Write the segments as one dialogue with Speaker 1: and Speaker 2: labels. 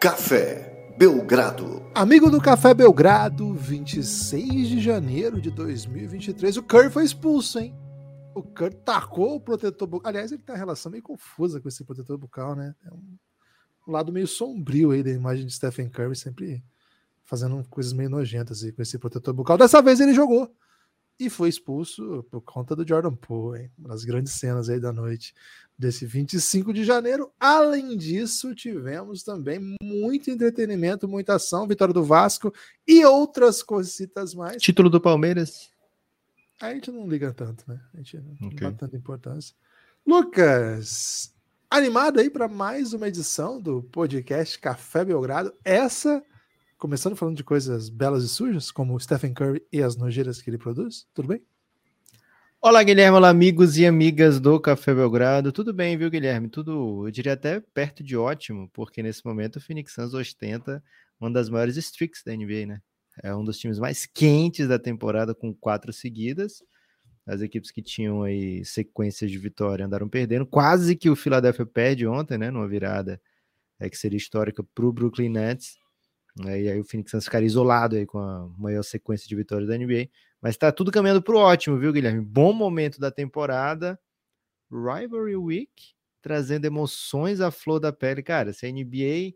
Speaker 1: Café Belgrado.
Speaker 2: Amigo do Café Belgrado, 26 de janeiro de 2023. O Curry foi expulso, hein? O Curry tacou o protetor bucal. Aliás, ele tem uma relação meio confusa com esse protetor bucal, né? É um lado meio sombrio aí da imagem de Stephen Curry, sempre fazendo coisas meio nojentas aí com esse protetor bucal. Dessa vez ele jogou e foi expulso por conta do Jordan Poole, hein? Uma das grandes cenas aí da noite desse 25 de janeiro. Além disso, tivemos também muito entretenimento, muita ação, vitória do Vasco e outras cositas mais.
Speaker 3: Título do Palmeiras.
Speaker 2: A gente não liga tanto, né? A gente não okay. dá tanta importância. Lucas, animado aí para mais uma edição do podcast Café Belgrado. Essa começando falando de coisas belas e sujas, como Stephen Curry e as nojeiras que ele produz. Tudo bem?
Speaker 3: Olá, Guilherme. Olá, amigos e amigas do Café Belgrado. Tudo bem, viu, Guilherme? Tudo, eu diria até perto de ótimo, porque nesse momento o Phoenix Suns ostenta uma das maiores streaks da NBA, né? É um dos times mais quentes da temporada, com quatro seguidas. As equipes que tinham aí sequências de vitória andaram perdendo. Quase que o Philadelphia perde ontem, né? Numa virada é, que seria histórica para o Brooklyn Nets. Né, e aí o Phoenix Suns ficaria isolado aí com a maior sequência de vitórias da NBA. Mas tá tudo caminhando para o ótimo, viu, Guilherme? Bom momento da temporada. Rivalry Week, trazendo emoções à flor da pele. Cara, se a NBA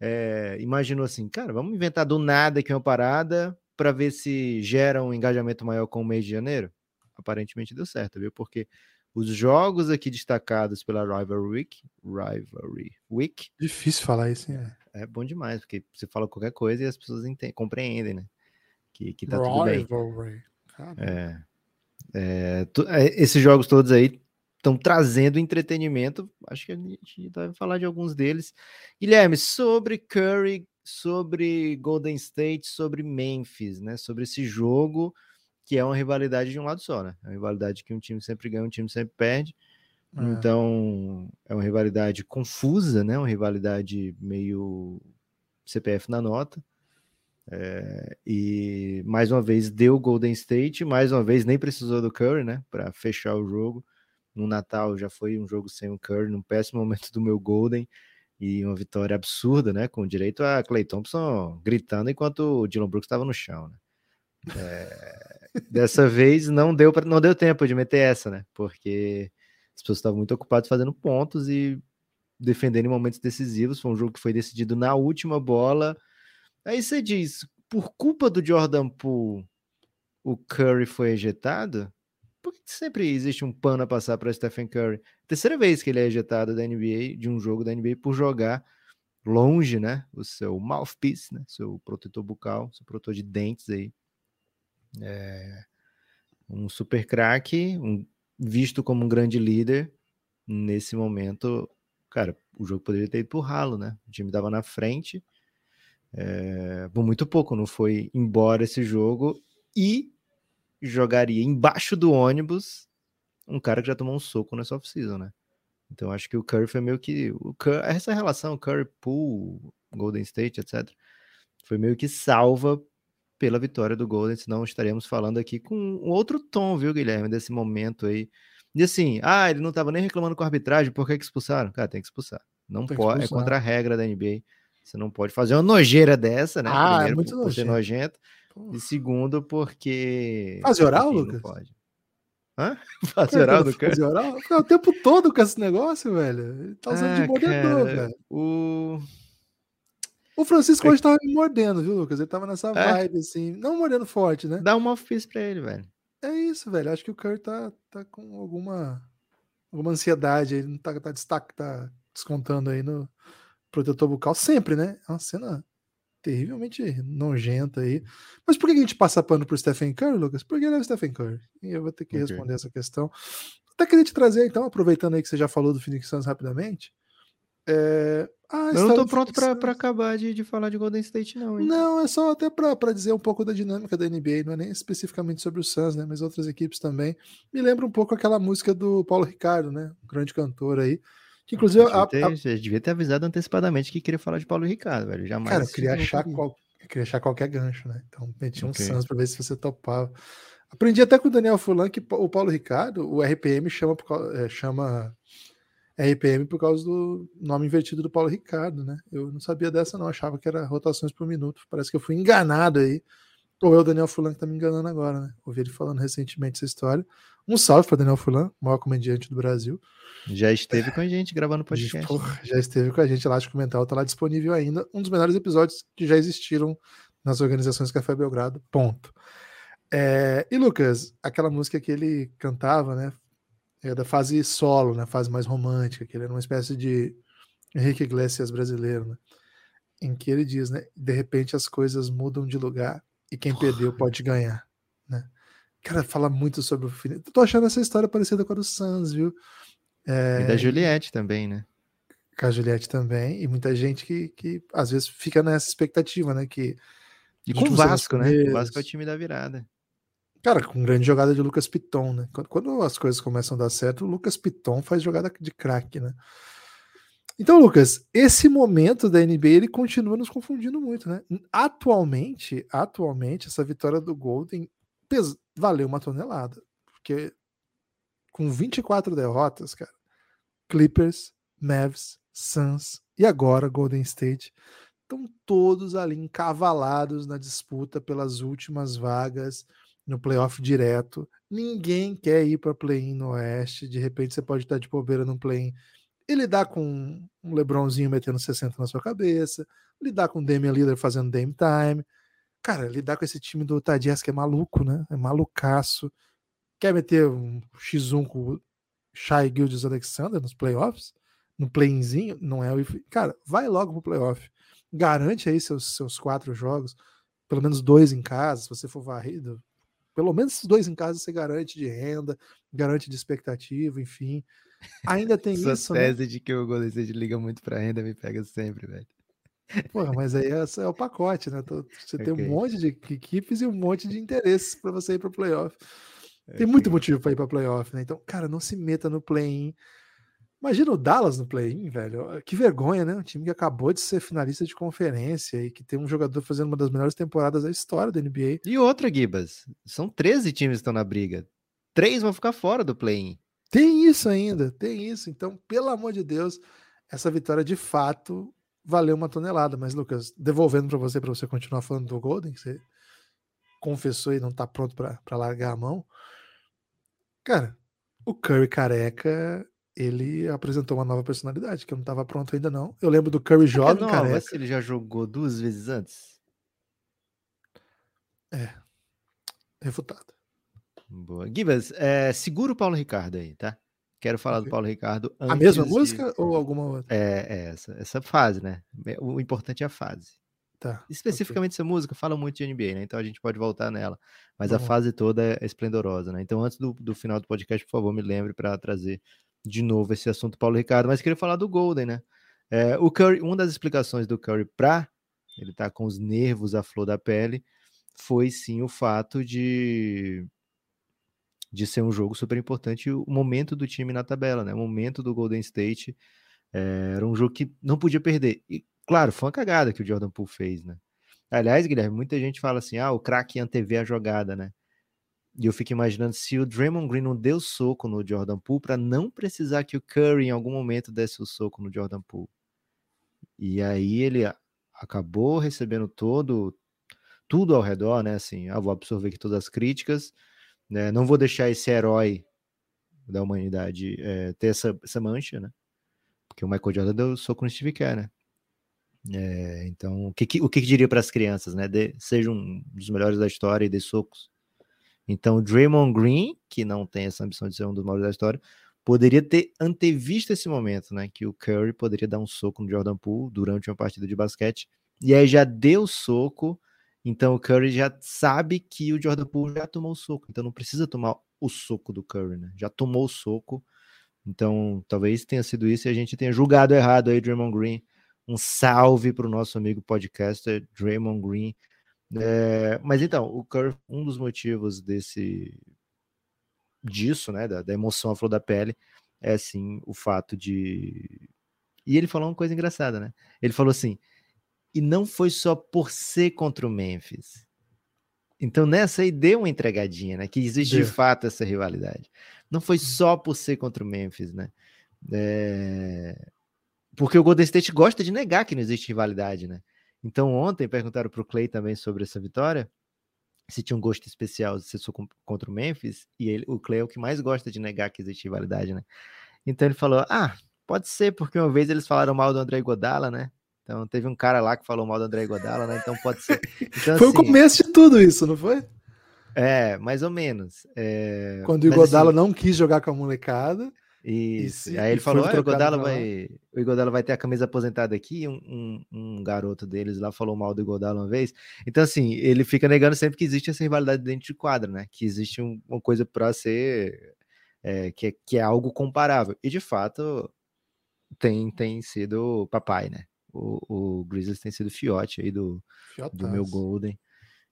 Speaker 3: é, imaginou assim, cara, vamos inventar do nada aqui uma parada para ver se gera um engajamento maior com o mês de janeiro. Aparentemente deu certo, viu? Porque os jogos aqui destacados pela Rivalry Week, Rivalry Week.
Speaker 2: Difícil falar isso,
Speaker 3: hein? É bom demais, porque você fala qualquer coisa e as pessoas entendem, compreendem, né? Que, que tá Rivalry. tudo bem. É, é, é, esses jogos todos aí estão trazendo entretenimento. Acho que a gente vai falar de alguns deles. Guilherme, sobre Curry, sobre Golden State, sobre Memphis, né? Sobre esse jogo que é uma rivalidade de um lado só, né? É uma rivalidade que um time sempre ganha, um time sempre perde. É. Então, é uma rivalidade confusa, né? Uma rivalidade meio CPF na nota. É, e mais uma vez deu Golden State, mais uma vez nem precisou do Curry, né? Para fechar o jogo. No Natal já foi um jogo sem o Curry, num péssimo momento do meu Golden e uma vitória absurda, né? Com direito a Clay Thompson gritando enquanto o Dylan Brooks estava no chão, né? É, dessa vez não deu para não deu tempo de meter essa, né? Porque as pessoas estavam muito ocupadas fazendo pontos e defendendo em momentos decisivos. Foi um jogo que foi decidido na última bola. Aí você diz, por culpa do Jordan Poole, o Curry foi ejetado? Por que sempre existe um pano a passar para Stephen Curry? Terceira vez que ele é ejetado da NBA, de um jogo da NBA, por jogar longe, né? O seu mouthpiece, né? Seu protetor bucal, seu protetor de dentes aí. É um super craque, um, visto como um grande líder. Nesse momento, cara, o jogo poderia ter ido pro ralo, né? O time dava na frente. É, por muito pouco, não foi embora esse jogo e jogaria embaixo do ônibus um cara que já tomou um soco nessa off-season, né? Então acho que o Curry foi meio que. O Curry, essa relação, Curry, Pool, Golden State, etc., foi meio que salva pela vitória do Golden, senão estaríamos falando aqui com um outro tom, viu, Guilherme, desse momento aí. E assim, ah, ele não estava nem reclamando com a arbitragem, por que, que expulsaram? Cara, tem que expulsar. Não tem pode, é contra a regra da NBA. Você não pode fazer uma nojeira dessa, né?
Speaker 2: Ah, Primeiro, é muito por,
Speaker 3: ser nojento. E segundo, porque.
Speaker 2: Fazer oral, Lucas?
Speaker 3: Não pode. Hã? Fazer oral do
Speaker 2: cara? Fazer oral? o tempo todo com esse negócio, velho. Ele tá usando ah, de moderador, velho.
Speaker 3: O.
Speaker 2: O Francisco hoje tava me mordendo, viu, Lucas? Ele tava nessa é? vibe, assim. Não mordendo forte, né?
Speaker 3: Dá uma off pra ele, velho.
Speaker 2: É isso, velho. Acho que o Curry tá, tá com alguma, alguma ansiedade. Ele não tá, tá, destaque, tá descontando aí no protetor bucal. Sempre, né? É uma cena terrivelmente nojenta aí. Mas por que a gente passa pano pro Stephen Curry, Lucas? Porque ele é o Stephen Curry. E eu vou ter que okay. responder essa questão. Até queria te trazer, então, aproveitando aí que você já falou do Phoenix Suns rapidamente. É...
Speaker 3: Ah, eu não tô pronto para acabar de, de falar de Golden State, não.
Speaker 2: Hein? Não, é só até para dizer um pouco da dinâmica da NBA, não é nem especificamente sobre o Suns, né? Mas outras equipes também. Me lembra um pouco aquela música do Paulo Ricardo, né? Um grande cantor aí. Que inclusive.
Speaker 3: Devia ter, a, a... devia ter avisado antecipadamente que queria falar de Paulo Ricardo, velho. Jamais.
Speaker 2: Cara, eu queria, achar, qual, eu queria achar qualquer gancho, né? Então meti um okay. Suns para ver se você topava. Aprendi até com o Daniel Fulan que o Paulo Ricardo, o RPM chama, é, chama RPM por causa do nome invertido do Paulo Ricardo, né? Eu não sabia dessa, não. Achava que era rotações por minuto. Parece que eu fui enganado aí. Ou é o Daniel Fulan que tá me enganando agora, né? Ouvi ele falando recentemente essa história. Um salve para Daniel Fulan, maior comediante do Brasil.
Speaker 3: Já esteve com a gente gravando podcast.
Speaker 2: Porra, já esteve com a gente lá, de comentário, tá lá disponível ainda. Um dos melhores episódios que já existiram nas organizações Café Belgrado. Ponto. É, e Lucas, aquela música que ele cantava, né? É da fase solo, né? Fase mais romântica, que ele era uma espécie de Henrique Iglesias brasileiro, né? Em que ele diz, né? De repente as coisas mudam de lugar e quem perdeu pode ganhar, né? Cara, fala muito sobre o fim. Tô achando essa história parecida com a do Sans, viu?
Speaker 3: É... E da Juliette também, né?
Speaker 2: Com a Juliette também, e muita gente que, que às vezes fica nessa expectativa, né? Que,
Speaker 3: e com o Vasco, né? O Vasco é o time da virada.
Speaker 2: Cara, com grande jogada de Lucas Piton, né? Quando, as coisas começam a dar certo, o Lucas Piton faz jogada de craque, né? Então, Lucas, esse momento da NBA ele continua nos confundindo muito, né? Atualmente, atualmente essa vitória do Golden valeu uma tonelada, porque com 24 derrotas, cara, Clippers, Mavs, Suns e agora Golden State estão todos ali encavalados na disputa pelas últimas vagas no playoff direto. Ninguém quer ir para play-in no Oeste. De repente você pode estar de bobeira no play-in e lidar com um Lebronzinho metendo 60 na sua cabeça, lidar com o Damian Lillard fazendo Dame Time. Cara, lidar com esse time do Tadias que é maluco, né? É malucaço. Quer meter um X1 com o Shai Gildes Alexander nos playoffs? No play-inzinho? Não é o... Cara, vai logo pro playoff. Garante aí seus, seus quatro jogos, pelo menos dois em casa, se você for varrido. Pelo menos dois em casa você garante de renda, garante de expectativa, enfim. Ainda tem
Speaker 3: Essa
Speaker 2: isso.
Speaker 3: Essa tese né? de que o Golden State liga muito pra renda me pega sempre, velho.
Speaker 2: Porra, mas aí é, é o pacote, né? Você okay. tem um monte de equipes e um monte de interesses para você ir para playoff. Tem okay. muito motivo para ir para playoff, né? Então, cara, não se meta no play-in. Imagina o Dallas no play-in, velho. Que vergonha, né? Um time que acabou de ser finalista de conferência e que tem um jogador fazendo uma das melhores temporadas da história da NBA.
Speaker 3: E outra, Gibas, são 13 times que estão na briga. Três vão ficar fora do play-in.
Speaker 2: Tem isso ainda, tem isso. Então, pelo amor de Deus, essa vitória de fato valeu uma tonelada. Mas, Lucas, devolvendo para você, para você continuar falando do Golden, que você confessou e não está pronto para largar a mão. Cara, o Curry careca, ele apresentou uma nova personalidade, que eu não estava pronto ainda não. Eu lembro do Curry jovem é careca. Mas
Speaker 3: ele já jogou duas vezes antes?
Speaker 2: É. Refutado.
Speaker 3: Boa. Gibas, é, segura o Paulo Ricardo aí, tá? Quero falar okay. do Paulo Ricardo.
Speaker 2: a mesma de... música ou alguma outra?
Speaker 3: É, é, essa, essa fase, né? O importante é a fase.
Speaker 2: Tá.
Speaker 3: Especificamente okay. essa música fala muito de NBA, né? Então a gente pode voltar nela. Mas a fase toda é esplendorosa, né? Então antes do, do final do podcast, por favor, me lembre para trazer de novo esse assunto Paulo Ricardo. Mas queria falar do Golden, né? É, o Curry, uma das explicações do Curry para ele tá com os nervos à flor da pele foi sim o fato de de ser um jogo super importante o momento do time na tabela, né? O momento do Golden State é, era um jogo que não podia perder. E, claro, foi uma cagada que o Jordan Poole fez, né? Aliás, Guilherme, muita gente fala assim: ah, o craque antevê a jogada, né? E eu fico imaginando se o Draymond Green não deu soco no Jordan Poole para não precisar que o Curry em algum momento desse o soco no Jordan Poole. E aí ele acabou recebendo todo tudo ao redor, né? Assim, ah, vou absorver aqui todas as críticas, né? Não vou deixar esse herói da humanidade é, ter essa, essa mancha, né? Porque o Michael Jordan deu soco no Steve Kerr, né? É, então, o que, o que diria para as crianças, né? De, seja um dos melhores da história e dê socos. Então, o Draymond Green, que não tem essa ambição de ser um dos melhores da história, poderia ter antevisto esse momento, né? Que o Curry poderia dar um soco no Jordan Poole durante uma partida de basquete. E aí já deu soco então o Curry já sabe que o Jordan Poole já tomou o soco, então não precisa tomar o soco do Curry, né? Já tomou o soco. Então, talvez tenha sido isso e a gente tenha julgado errado aí, Draymond Green. Um salve para o nosso amigo podcaster, Draymond Green. É, mas então, o Curry, um dos motivos desse disso, né, da, da emoção à flor da pele, é sim o fato de. E ele falou uma coisa engraçada, né? Ele falou assim: e não foi só por ser contra o Memphis. Então nessa aí deu uma entregadinha, né? Que existe de fato essa rivalidade. Não foi só por ser contra o Memphis, né? É... Porque o Golden State gosta de negar que não existe rivalidade, né? Então, ontem perguntaram para o Clay também sobre essa vitória, se tinha um gosto especial se for contra o Memphis, e ele, o Clay é o que mais gosta de negar que existe rivalidade, né? Então ele falou: Ah, pode ser, porque uma vez eles falaram mal do André Godala, né? Então teve um cara lá que falou mal do André Godala, né? Então pode ser. Então,
Speaker 2: foi assim, o começo de tudo isso, não foi?
Speaker 3: É, mais ou menos. É...
Speaker 2: Quando o Igodala assim, não quis jogar com a molecada.
Speaker 3: Isso. Aí ele falou: o Igodala vai, o Igodala vai ter a camisa aposentada aqui. Um, um, um, garoto deles lá falou mal do Igodala uma vez. Então, assim, ele fica negando sempre que existe essa rivalidade dentro de quadra, né? Que existe um, uma coisa para ser. É, que, é, que é algo comparável. E de fato, tem, tem sido papai, né? O, o Grizzlies tem sido fiote aí do, do meu Golden.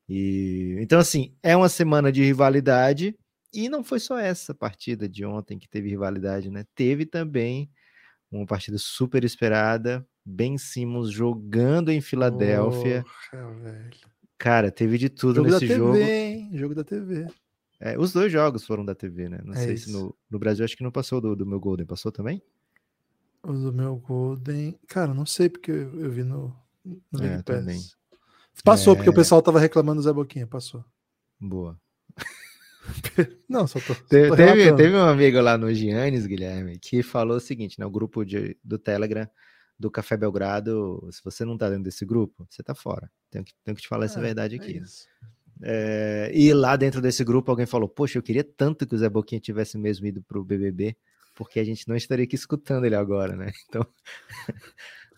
Speaker 3: E, então, assim, é uma semana de rivalidade. E não foi só essa partida de ontem que teve rivalidade, né? Teve também uma partida super esperada. Ben Simmons jogando em Filadélfia. Cara, teve de tudo jogo nesse
Speaker 2: da TV,
Speaker 3: jogo.
Speaker 2: Hein? Jogo da TV.
Speaker 3: É, os dois jogos foram da TV, né? Não é sei isso. se no, no Brasil acho que não passou do, do meu Golden. Passou também?
Speaker 2: O do meu Golden. Cara, não sei porque eu, eu vi no, no é. Passou, é... porque o é. pessoal tava reclamando do Zé Boquinha, passou.
Speaker 3: Boa.
Speaker 2: Não, só tô.
Speaker 3: Teve, tô teve, teve, um amigo lá no Giannis, Guilherme, que falou o seguinte: né, o grupo de, do Telegram do Café Belgrado, se você não tá dentro desse grupo, você tá fora. Tenho que, tenho que te falar é, essa verdade é aqui. É e lá dentro desse grupo alguém falou: Poxa, eu queria tanto que o Zé Boquinha tivesse mesmo ido pro BBB, porque a gente não estaria aqui escutando ele agora, né? Então,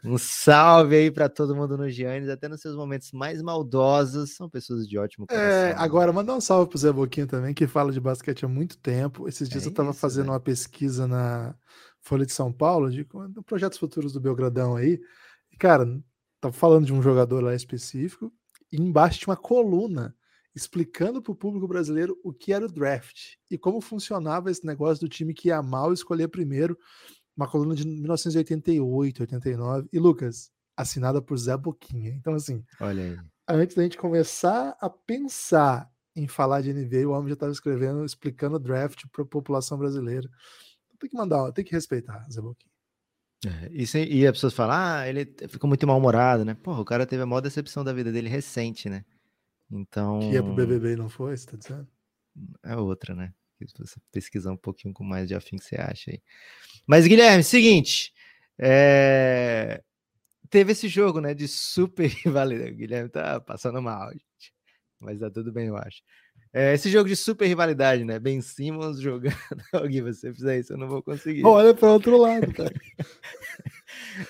Speaker 3: um salve aí para todo mundo no Giannis, até nos seus momentos mais maldosos, são pessoas de ótimo
Speaker 2: coração. É, agora mandar um salve pro Zé Boquinha também, que fala de basquete há muito tempo. Esses dias é eu estava fazendo né? uma pesquisa na Folha de São Paulo, de, projetos futuros do Belgradão aí. E, cara, tava falando de um jogador lá específico, e embaixo tinha uma coluna explicando para o público brasileiro o que era o draft e como funcionava esse negócio do time que ia mal escolher primeiro uma coluna de 1988, 89. E Lucas, assinada por Zé Boquinha. Então, assim,
Speaker 3: olha aí.
Speaker 2: Antes da gente começar a pensar em falar de NBA, o homem já estava escrevendo, explicando o draft para a população brasileira. Tem que mandar, tem que respeitar Zé Boquinha.
Speaker 3: É, e, se, e as pessoas falam, ah, ele ficou muito mal-humorado, né? Porra, o cara teve a maior decepção da vida dele recente, né? Então.
Speaker 2: Que ia pro BBB e não foi, você tá dizendo?
Speaker 3: É outra, né? Se você pesquisar um pouquinho com mais de afim que você acha aí. Mas, Guilherme, seguinte. É... Teve esse jogo, né? De super rivalidade. O Guilherme tá passando mal, gente. Mas tá tudo bem, eu acho. É, esse jogo de super rivalidade, né? Ben Simmons jogando. Alguém, você fizer isso, eu não vou conseguir.
Speaker 2: Olha para outro lado, cara.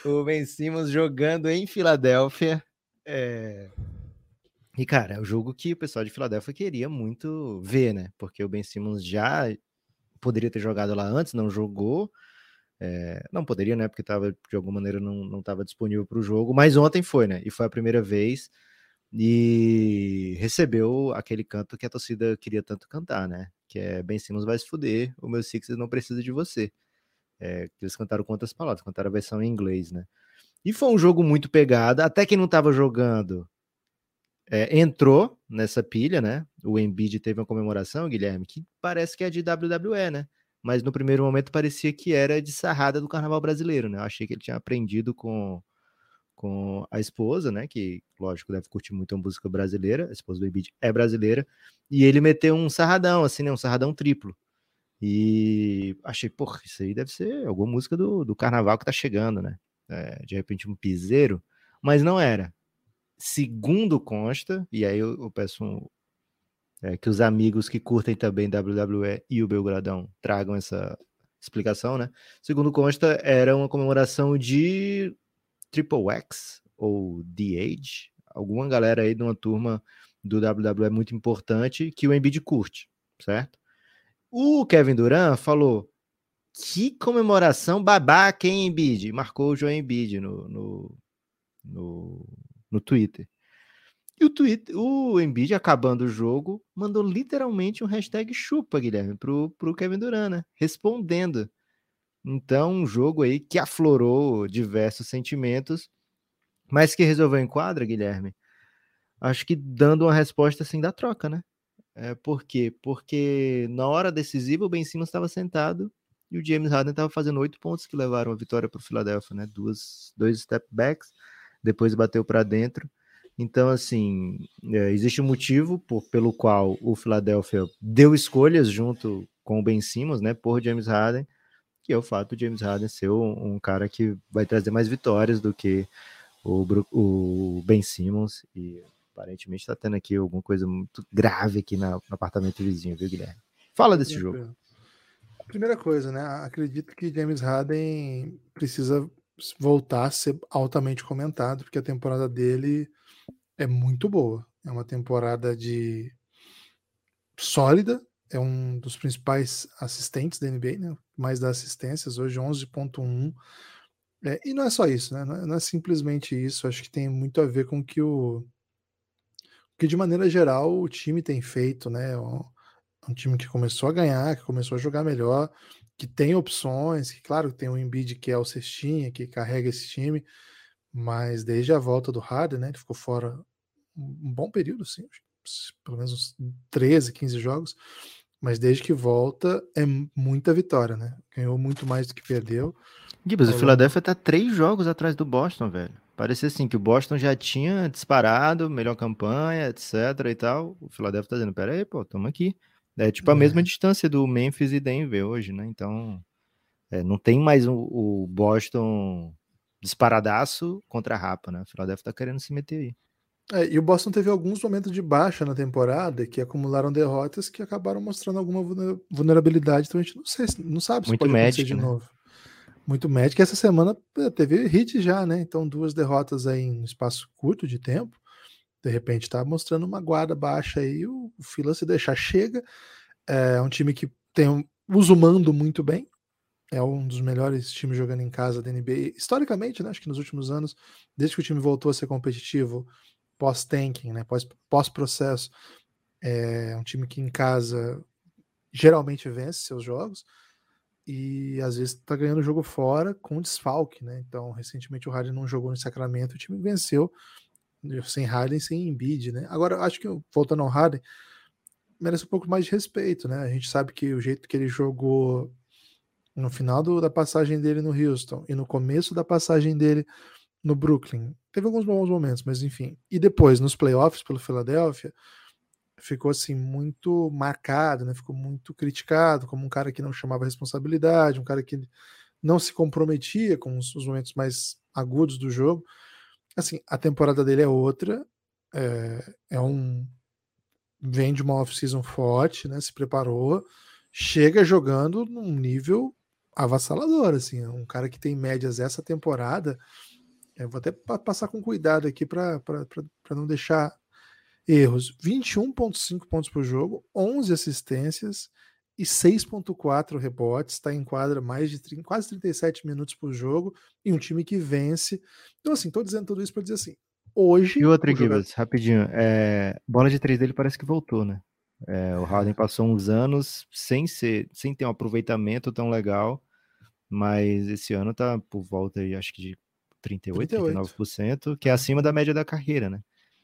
Speaker 3: o Ben Simmons jogando em Filadélfia. É... E, cara, é o jogo que o pessoal de Filadélfia queria muito ver, né? Porque o Ben Simmons já poderia ter jogado lá antes, não jogou. É, não poderia, né? Porque tava, de alguma maneira não estava disponível para o jogo, mas ontem foi, né? E foi a primeira vez e recebeu aquele canto que a torcida queria tanto cantar, né? Que é Ben Simmons vai se fuder, o meu Sixers não precisa de você. É, eles cantaram quantas palavras? Cantaram a versão em inglês, né? E foi um jogo muito pegado, até quem não estava jogando é, entrou nessa pilha, né? O Embiid teve uma comemoração, Guilherme, que parece que é de WWE, né? Mas no primeiro momento parecia que era de sarrada do carnaval brasileiro, né? Eu achei que ele tinha aprendido com, com a esposa, né? Que, lógico, deve curtir muito a música brasileira, a esposa do Embiid é brasileira, e ele meteu um sarradão, assim, né? Um sarradão triplo. E achei, porra, isso aí deve ser alguma música do, do carnaval que tá chegando, né? É, de repente um piseiro, mas não era. Segundo consta, e aí eu, eu peço um, é, que os amigos que curtem também WWE e o Belgradão tragam essa explicação, né? Segundo consta, era uma comemoração de Triple X ou The Age, alguma galera aí de uma turma do WWE muito importante que o Embiid curte, certo? O Kevin Durant falou que comemoração babaca, hein, Embiid? Marcou o João Embiid no, no, no, no Twitter. E o Twitter, o Embiid, acabando o jogo, mandou literalmente um hashtag chupa, Guilherme, pro, pro Kevin Durant, né? Respondendo. Então, um jogo aí que aflorou diversos sentimentos, mas que resolveu em quadra, Guilherme. Acho que dando uma resposta assim da troca, né? É, por quê? Porque na hora decisiva o Ben Simmons estava sentado e o James Harden estava fazendo oito pontos que levaram a vitória para o Philadelphia, né? Duas, dois step backs, depois bateu para dentro. Então, assim, é, existe um motivo por, pelo qual o Philadelphia deu escolhas junto com o Ben Simmons, né, por James Harden, que é o fato de James Harden ser um, um cara que vai trazer mais vitórias do que o, o Ben Simmons e aparentemente está tendo aqui alguma coisa muito grave aqui na, no apartamento vizinho, viu, Guilherme? Fala desse jogo.
Speaker 2: Primeira coisa, né? Acredito que James Harden precisa voltar a ser altamente comentado, porque a temporada dele é muito boa. É uma temporada de sólida, é um dos principais assistentes da NBA, né? Mais das assistências, hoje 11.1. É, e não é só isso, né? Não é, não é, simplesmente isso. Acho que tem muito a ver com que o que de maneira geral o time tem feito, né? Um, time que começou a ganhar, que começou a jogar melhor, que tem opções, que claro tem o Embiid que é o cestinha, que carrega esse time, mas desde a volta do Harden, né? Ele ficou fora um bom período, sim, pelo menos uns 13, 15 jogos, mas desde que volta é muita vitória, né? Ganhou muito mais do que perdeu.
Speaker 3: Gibbs, o Philadelphia tá três jogos atrás do Boston, velho. Parecia assim que o Boston já tinha disparado, melhor campanha, etc e tal. O Philadelphia tá dizendo, pera aí, pô, tamo aqui. É tipo a é. mesma distância do Memphis e Denver hoje, né? Então, é, não tem mais o, o, Boston disparadaço contra a Rapa, né? O Philadelphia tá querendo se meter aí.
Speaker 2: É, e o Boston teve alguns momentos de baixa na temporada que acumularam derrotas que acabaram mostrando alguma vulnerabilidade, então a gente não, sei, não sabe se
Speaker 3: Muito pode
Speaker 2: médico,
Speaker 3: acontecer de
Speaker 2: né? novo. Muito médico. Essa semana é, teve hit já, né? Então duas derrotas aí em espaço curto de tempo. De repente tá mostrando uma guarda baixa aí, o, Fila se deixar chega. É um time que tem um, usa o mando muito bem, é um dos melhores times jogando em casa da NBA. Historicamente, né, acho que nos últimos anos, desde que o time voltou a ser competitivo, pós-tanking, né, pós-processo, é um time que em casa geralmente vence seus jogos e às vezes está ganhando o jogo fora com desfalque, né? Então, recentemente o Harden não jogou no Sacramento, o time venceu sem Harden, sem Embiid, né? Agora, acho que voltando ao Harden, merece um pouco mais de respeito, né? A gente sabe que o jeito que ele jogou no final do, da passagem dele no Houston e no começo da passagem dele no Brooklyn. Teve alguns bons momentos, mas enfim. E depois, nos playoffs pelo Philadelphia, ficou assim muito marcado, né? Ficou muito criticado como um cara que não chamava responsabilidade, um cara que não se comprometia com os, os momentos mais agudos do jogo. Assim, a temporada dele é outra, é, é um vem de uma off-season forte, né? Se preparou, chega jogando num nível avassalador, assim, é um cara que tem médias essa temporada eu vou até passar com cuidado aqui para não deixar erros. 21,5 pontos por jogo, 11 assistências e 6,4 rebotes. Está em quadra mais de 30, quase 37 minutos por jogo e um time que vence. Então, assim, estou dizendo tudo isso para dizer assim: hoje.
Speaker 3: E outro aqui, jogador... rapidinho. É, bola de três dele parece que voltou, né? É, o Harden passou uns anos sem ser, sem ter um aproveitamento tão legal, mas esse ano tá por volta aí, acho que de 38, 38. 39%, que é acima da média da carreira, né?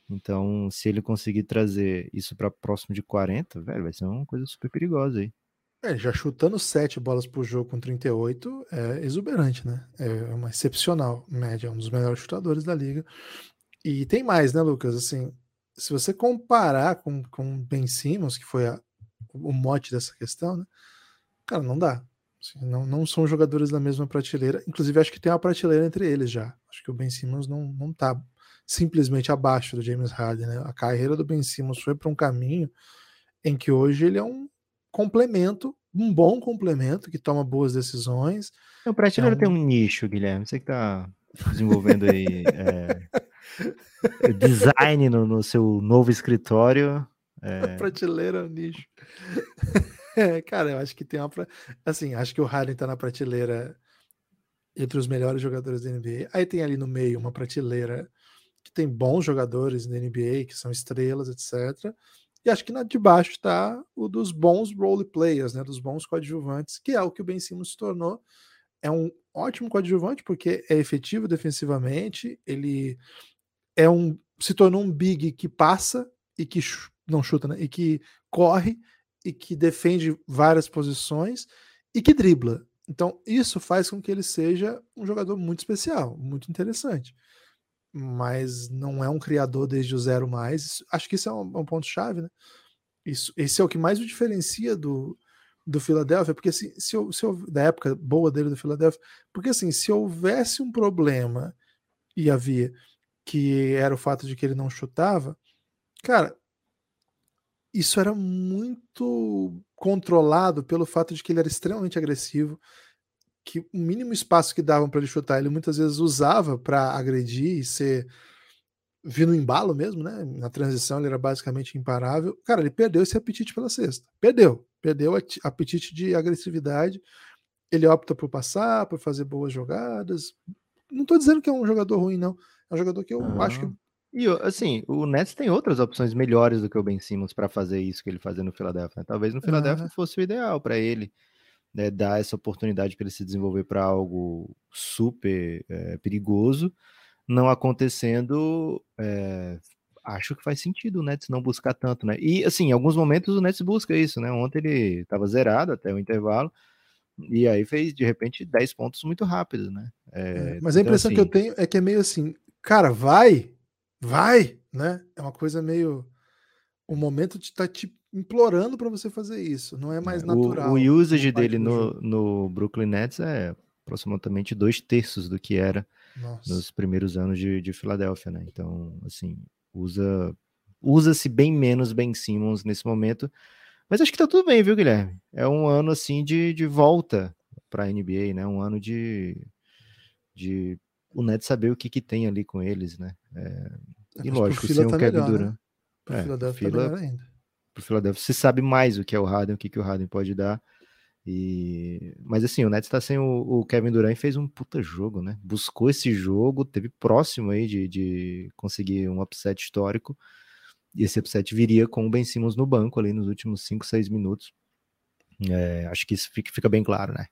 Speaker 3: Então, se ele conseguir trazer isso para próximo de 40, velho, vai ser uma coisa super perigosa aí.
Speaker 2: É, já chutando 7 bolas por jogo com 38 é exuberante, né? É uma excepcional média, um dos melhores chutadores da liga. E tem mais, né, Lucas? Assim, se você comparar com, com Ben Simmons, que foi a, o mote dessa questão, né? Cara, não dá. Assim, não, não são jogadores da mesma prateleira. Inclusive, acho que tem uma prateleira entre eles já. Acho que o Ben Simmons não, não tá simplesmente abaixo do James Harden. Né? A carreira do Ben Simmons foi para um caminho em que hoje ele é um complemento, um bom complemento, que toma boas decisões.
Speaker 3: O prateleira é um... tem um nicho, Guilherme. Você que está desenvolvendo aí é, design no, no, seu novo escritório.
Speaker 2: É... A prateleira é um nicho. É, cara, eu acho que tem uma. Assim, acho que o Harden tá na prateleira entre os melhores jogadores da NBA. Aí tem ali no meio uma prateleira que tem bons jogadores na NBA, que são estrelas, etc. E acho que na de baixo está o dos bons role players, né? Dos bons coadjuvantes, que é o que o Ben Simmons se tornou. É um ótimo coadjuvante porque é efetivo defensivamente, ele é um se tornou um big que passa e que não chuta, né? E que corre e que defende várias posições e que dribla. Então, isso faz com que ele seja um jogador muito especial, muito interessante. Mas não é um criador desde o zero mais. Acho que isso é um, um ponto-chave, né? Isso, esse é o que mais o diferencia do, do Philadelphia, porque assim, se, eu, se da época boa dele do Philadelphia, porque assim, se houvesse um problema e havia que era o fato de que ele não chutava, cara, isso era muito controlado pelo fato de que ele era extremamente agressivo, que o mínimo espaço que davam para ele chutar, ele muitas vezes usava para agredir e ser vindo embalo mesmo, né? Na transição ele era basicamente imparável. Cara, ele perdeu esse apetite pela cesta. Perdeu. Perdeu o apetite de agressividade. Ele opta por passar, por fazer boas jogadas. Não estou dizendo que é um jogador ruim, não. É um jogador que eu ah. acho que
Speaker 3: e assim, o Nets tem outras opções melhores do que o Ben Simmons para fazer isso que ele fazia no Philadelphia. Né? Talvez no Philadelphia fosse o ideal para ele, né, dar essa oportunidade para ele se desenvolver para algo super é, perigoso. Não acontecendo, é, acho que faz sentido o Nets não buscar tanto, né? E assim, em alguns momentos o Nets busca isso, né? Ontem ele estava zerado até o intervalo. E aí fez, de repente, 10 pontos muito rápidos, né?
Speaker 2: É, mas a então, impressão assim, que eu tenho é que é meio assim, cara, vai, vai, né? É uma coisa meio. O momento de estar tá te implorando para você fazer isso, não é mais é, natural.
Speaker 3: O, o usage dele no, no Brooklyn Nets é aproximadamente dois terços do que era Nossa. nos primeiros anos de, de Filadélfia, né? Então, assim, usa usa-se bem menos Ben Simmons nesse momento, mas acho que tá tudo bem, viu, Guilherme? É um ano assim de, de volta para a NBA, né? Um ano de, de o Nets saber o que, que tem ali com eles, né? É, e lógico, sem tá o Kevin melhor, Durant. Né?
Speaker 2: Pro é, Philadelphia tá melhor ainda.
Speaker 3: Pro Philadelphia, você sabe mais o que é o Harden, o que, que o Harden pode dar. E... Mas assim, o Nets tá sem o, o, Kevin Durant e fez um puta jogo, né? Buscou esse jogo, teve próximo aí de, de conseguir um upset histórico. E esse upset viria com o Ben Simmons no banco ali nos últimos 5, 6 minutos. É, acho que isso fica, fica bem claro, né?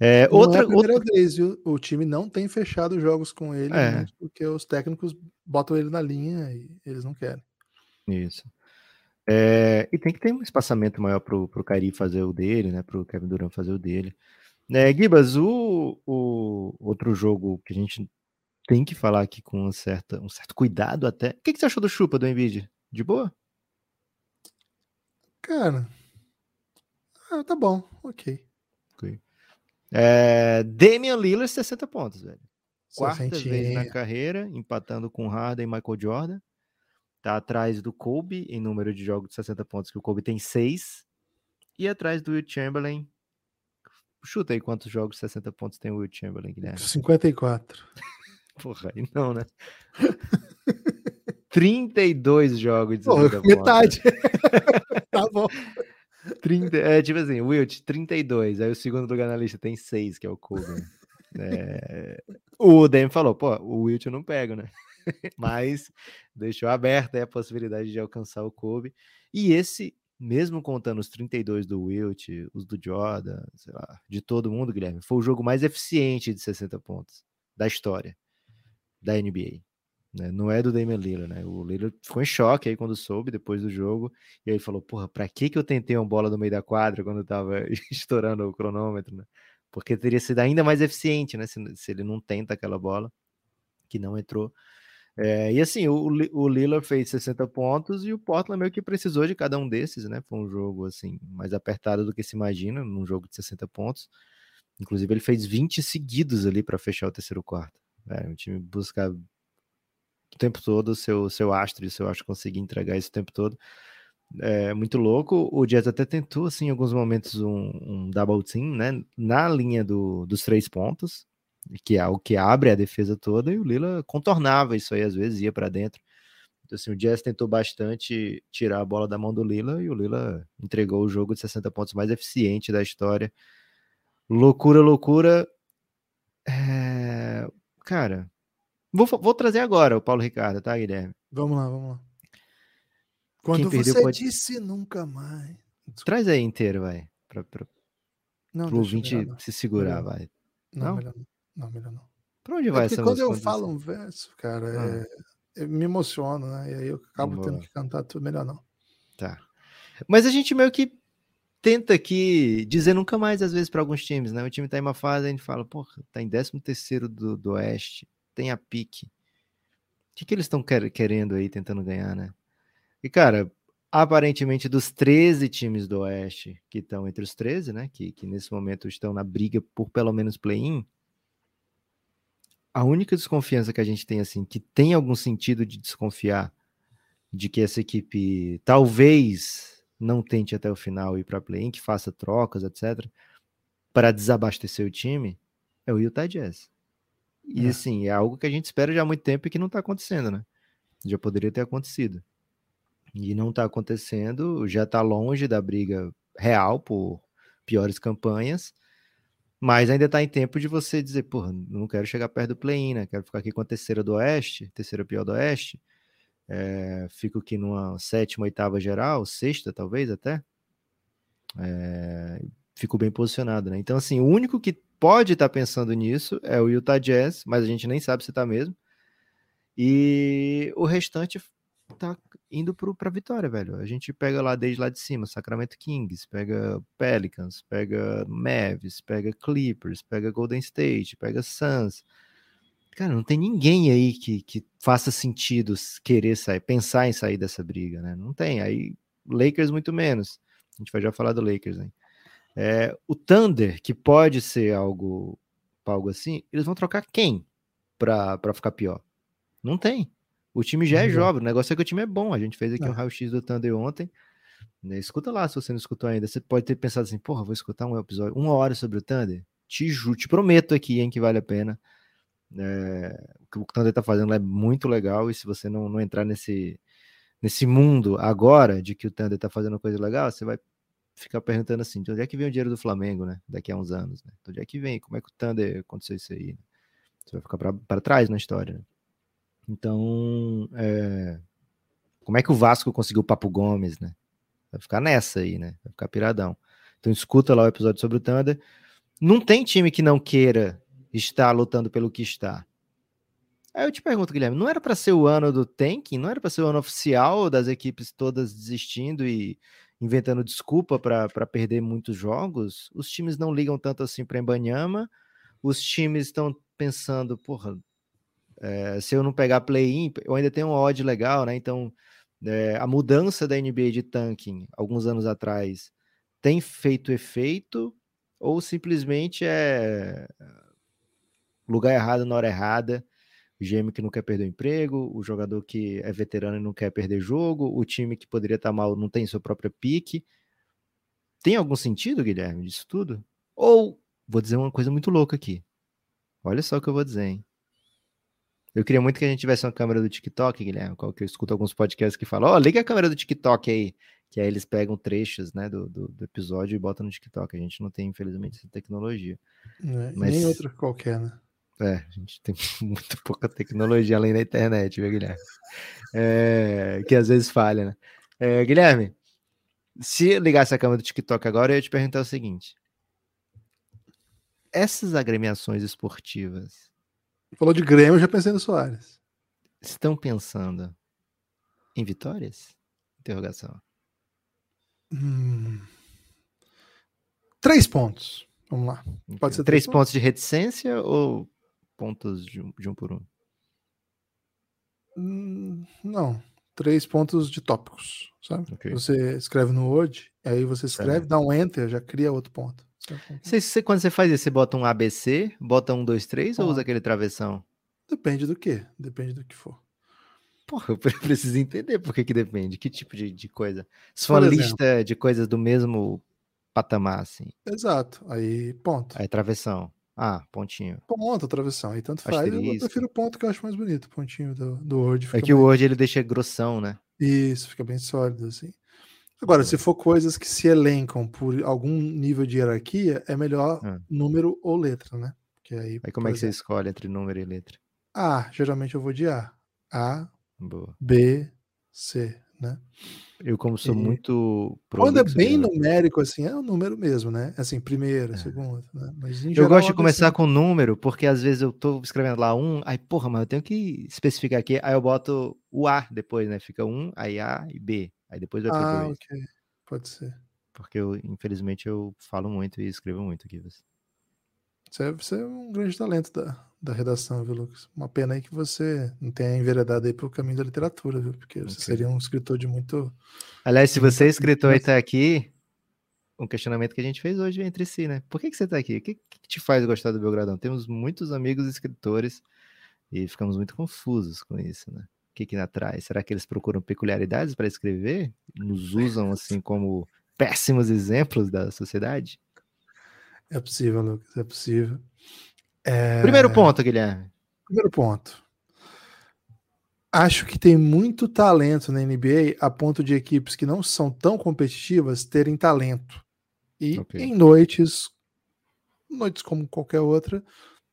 Speaker 2: É, outra, não é a primeira outra... vez, viu? O time não tem fechado jogos com ele, é. né? porque os técnicos botam ele na linha e eles não querem.
Speaker 3: Isso. É, e tem que ter um espaçamento maior pro, pro Kairi fazer o dele, né? Pro Kevin Durant fazer o dele. Né, Gibas, o, o outro jogo que a gente tem que falar aqui com um, certa, um certo cuidado até. O que, que você achou do chupa do Nvidia? De boa?
Speaker 2: Cara, ah, tá bom, ok.
Speaker 3: É, Damian Lillard, 60 pontos, velho. Quarta vez na carreira, empatando com Harden e Michael Jordan. Tá atrás do Kobe em número de jogos de 60 pontos, que o Kobe tem 6. E atrás do Will Chamberlain. Chuta aí quantos jogos de 60 pontos tem o Will Chamberlain, Guilherme.
Speaker 2: 54.
Speaker 3: Porra, aí não, né? 32 jogos de
Speaker 2: 60 Pô, Metade. tá bom.
Speaker 3: 30, é tipo assim, Wilt, 32. Aí o segundo lugar na lista tem 6, que é o Kobe. É, o Demi falou, pô, o Wilt eu não pego, né? Mas deixou aberta a possibilidade de alcançar o Kobe. E esse, mesmo contando os 32 do Wilt, os do Jordan, sei lá, de todo mundo, Guilherme, foi o jogo mais eficiente de 60 pontos da história da NBA. Né? Não é do Damian Lillard, né? O Lillard ficou em choque aí quando soube, depois do jogo, e aí falou, porra, pra que que eu tentei uma bola no meio da quadra quando tava estourando o cronômetro, né? Porque teria sido ainda mais eficiente, né? Se, se ele não tenta aquela bola, que não entrou. É, e assim, o, o Lillard fez 60 pontos e o Portland meio que precisou de cada um desses, né? Foi um jogo, assim, mais apertado do que se imagina, num jogo de 60 pontos. Inclusive, ele fez 20 seguidos ali para fechar o terceiro quarto. É, o time busca o tempo todo, seu, seu astro e seu astro conseguir entregar isso o tempo todo. É muito louco. O Jazz até tentou, assim, em alguns momentos, um, um double team, né? Na linha do, dos três pontos, que é o que abre a defesa toda, e o Lila contornava isso aí, às vezes ia para dentro. Então, assim, o Jazz tentou bastante tirar a bola da mão do Lila e o Lila entregou o jogo de 60 pontos mais eficiente da história. Loucura, loucura. É... Cara, Vou, vou trazer agora o Paulo Ricardo, tá, Guilherme?
Speaker 2: Vamos lá, vamos lá. Quando Quem você pode... disse nunca mais.
Speaker 3: Desculpa. Traz aí inteiro, vai. Pra, pra, não, pro ouvinte se segurar,
Speaker 2: melhor.
Speaker 3: vai.
Speaker 2: Não, não, melhor não. Não, melhor não.
Speaker 3: Pra onde é vai essa
Speaker 2: quando eu falo um verso, cara, ah. é, me emociono, né? E aí eu acabo
Speaker 3: Boa.
Speaker 2: tendo que cantar tudo, melhor não.
Speaker 3: Tá. Mas a gente meio que tenta aqui dizer nunca mais, às vezes, para alguns times, né? O time tá em uma fase, a gente fala, porra, tá em 13 terceiro do, do Oeste, tem a pique. O que, que eles estão quer, querendo aí, tentando ganhar, né? E, cara, aparentemente dos 13 times do Oeste que estão entre os 13, né? Que, que nesse momento estão na briga por pelo menos play-in. A única desconfiança que a gente tem, assim, que tem algum sentido de desconfiar de que essa equipe talvez não tente até o final ir para play-in, que faça trocas, etc., para desabastecer o time, é o Utah Jazz. E é. assim, é algo que a gente espera já há muito tempo e que não está acontecendo, né? Já poderia ter acontecido. E não está acontecendo, já está longe da briga real por piores campanhas, mas ainda está em tempo de você dizer, porra, não quero chegar perto do play-in, né? Quero ficar aqui com a terceira do Oeste, terceira pior do Oeste, é, fico aqui numa sétima, oitava geral, sexta talvez até. É, fico bem posicionado, né? Então, assim, o único que pode estar tá pensando nisso é o Utah Jazz, mas a gente nem sabe se está mesmo. E o restante tá indo para vitória, velho. A gente pega lá desde lá de cima, Sacramento Kings, pega Pelicans, pega Mavs, pega Clippers, pega Golden State, pega Suns. Cara, não tem ninguém aí que, que faça sentido querer sair, pensar em sair dessa briga, né? Não tem. Aí, Lakers muito menos. A gente vai já falar do Lakers, hein? É, o Thunder, que pode ser algo, algo assim, eles vão trocar quem para ficar pior? Não tem. O time já é uhum. jovem, o negócio é que o time é bom. A gente fez aqui é. um raio-x do Thunder ontem. Né? Escuta lá se você não escutou ainda. Você pode ter pensado assim, porra, vou escutar um episódio, uma hora sobre o Thunder. Te, ju, te prometo aqui, hein, que vale a pena. É, o que o Thunder tá fazendo é muito legal, e se você não, não entrar nesse, nesse mundo agora de que o Thunder tá fazendo coisa legal, você vai ficar perguntando assim, de onde é que vem o dinheiro do Flamengo, né? Daqui a uns anos, né? De onde é que vem? Como é que o Thunder aconteceu isso aí? Você vai ficar para trás na história. Né? Então, é, como é que o Vasco conseguiu o Papo Gomes, né? Vai ficar nessa aí, né? Vai ficar piradão. Então escuta lá o episódio sobre o Thunder. Não tem time que não queira está lutando pelo que está. Aí eu te pergunto, Guilherme, não era para ser o ano do tanking? Não era para ser o ano oficial das equipes todas desistindo e inventando desculpa para perder muitos jogos? Os times não ligam tanto assim para Embanyama. Os times estão pensando, porra, é, se eu não pegar play-in, eu ainda tenho um odd legal, né? Então, é, a mudança da NBA de tanking alguns anos atrás tem feito efeito ou simplesmente é lugar errado na hora errada, o GM que não quer perder o emprego, o jogador que é veterano e não quer perder jogo, o time que poderia estar mal não tem sua própria pique. Tem algum sentido, Guilherme, disso tudo? Ou, vou dizer uma coisa muito louca aqui. Olha só o que eu vou dizer, hein? Eu queria muito que a gente tivesse uma câmera do TikTok, Guilherme, qual que eu escuto alguns podcasts que falam, ó, oh, liga a câmera do TikTok aí, que aí eles pegam trechos, né, do, do, do, episódio e botam no TikTok. A gente não tem, infelizmente, essa tecnologia.
Speaker 2: É, Mas... Nem outra qualquer, né?
Speaker 3: É, a gente tem muito pouca tecnologia além da internet, viu, Guilherme? É, que às vezes falha, né? É, Guilherme, se ligasse a câmera do TikTok agora, eu ia te perguntar o seguinte: essas agremiações esportivas.
Speaker 2: Falou de Grêmio, eu já pensei no Soares.
Speaker 3: Estão pensando em vitórias? Interrogação.
Speaker 2: Hum. Três pontos. Vamos lá.
Speaker 3: Pode ser três, três pontos? pontos de reticência ou pontos de um, de um por um?
Speaker 2: Hum, não, três pontos de tópicos, sabe? Okay. Você escreve no Word, aí você escreve, dá um Enter, já cria outro ponto.
Speaker 3: Você, você, quando você faz isso, você bota um ABC, bota um, dois, três, ah. ou usa aquele travessão?
Speaker 2: Depende do que, depende do que for.
Speaker 3: Porra, eu preciso entender por que, que depende, que tipo de, de coisa. Se for uma lista de coisas do mesmo patamar, assim.
Speaker 2: Exato, aí ponto.
Speaker 3: Aí travessão. Ah, pontinho.
Speaker 2: Ponto, travessão. Aí tanto faz. Eu prefiro o ponto que eu acho mais bonito, pontinho do, do Word.
Speaker 3: É que o Word ele deixa grossão, né?
Speaker 2: Isso, fica bem sólido, assim. Agora, se for coisas que se elencam por algum nível de hierarquia, é melhor ah. número ou letra, né?
Speaker 3: Porque aí, aí como é que exemplo, você escolhe entre número e letra?
Speaker 2: A, geralmente eu vou de A. A, Boa. B, C, né?
Speaker 3: Eu, como sou e... muito.
Speaker 2: Quando é bem numérico, assim, é um número mesmo, né? Assim, primeira, é. segunda. Né?
Speaker 3: Mas, eu geral, gosto de começar assim... com número, porque às vezes eu tô escrevendo lá um, aí, porra, mas eu tenho que especificar aqui, aí eu boto o A depois, né? Fica um, aí A e B. Aí depois vai
Speaker 2: para ah, dois. ok. Pode ser.
Speaker 3: porque eu, infelizmente, eu falo muito e escrevo muito aqui.
Speaker 2: Você é, você é um grande talento da, da redação, viu, Lucas? Uma pena aí que você não tenha enveredado aí pro caminho da literatura, viu? Porque okay. você seria um escritor de muito.
Speaker 3: Aliás, se você é escritor e tá aqui, um questionamento que a gente fez hoje entre si, né? Por que, que você tá aqui? O que, que te faz gostar do Belgradão? Temos muitos amigos escritores e ficamos muito confusos com isso, né? O que que atrai? Será que eles procuram peculiaridades para escrever? Nos usam assim como péssimos exemplos da sociedade?
Speaker 2: É possível, Lucas, é possível.
Speaker 3: É... Primeiro ponto, Guilherme.
Speaker 2: Primeiro ponto. Acho que tem muito talento na NBA a ponto de equipes que não são tão competitivas terem talento. E okay. em noites, noites como qualquer outra,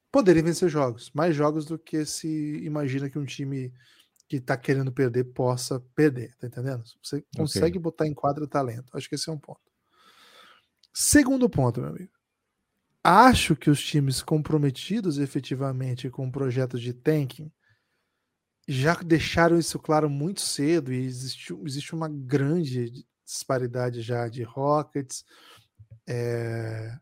Speaker 2: poderem vencer jogos. Mais jogos do que se imagina que um time que tá querendo perder possa perder, tá entendendo? Você consegue okay. botar em quadra talento. Acho que esse é um ponto. Segundo ponto, meu amigo. Acho que os times comprometidos efetivamente com projetos de tanking já deixaram isso claro muito cedo e existe, existe uma grande disparidade já de Rockets, é,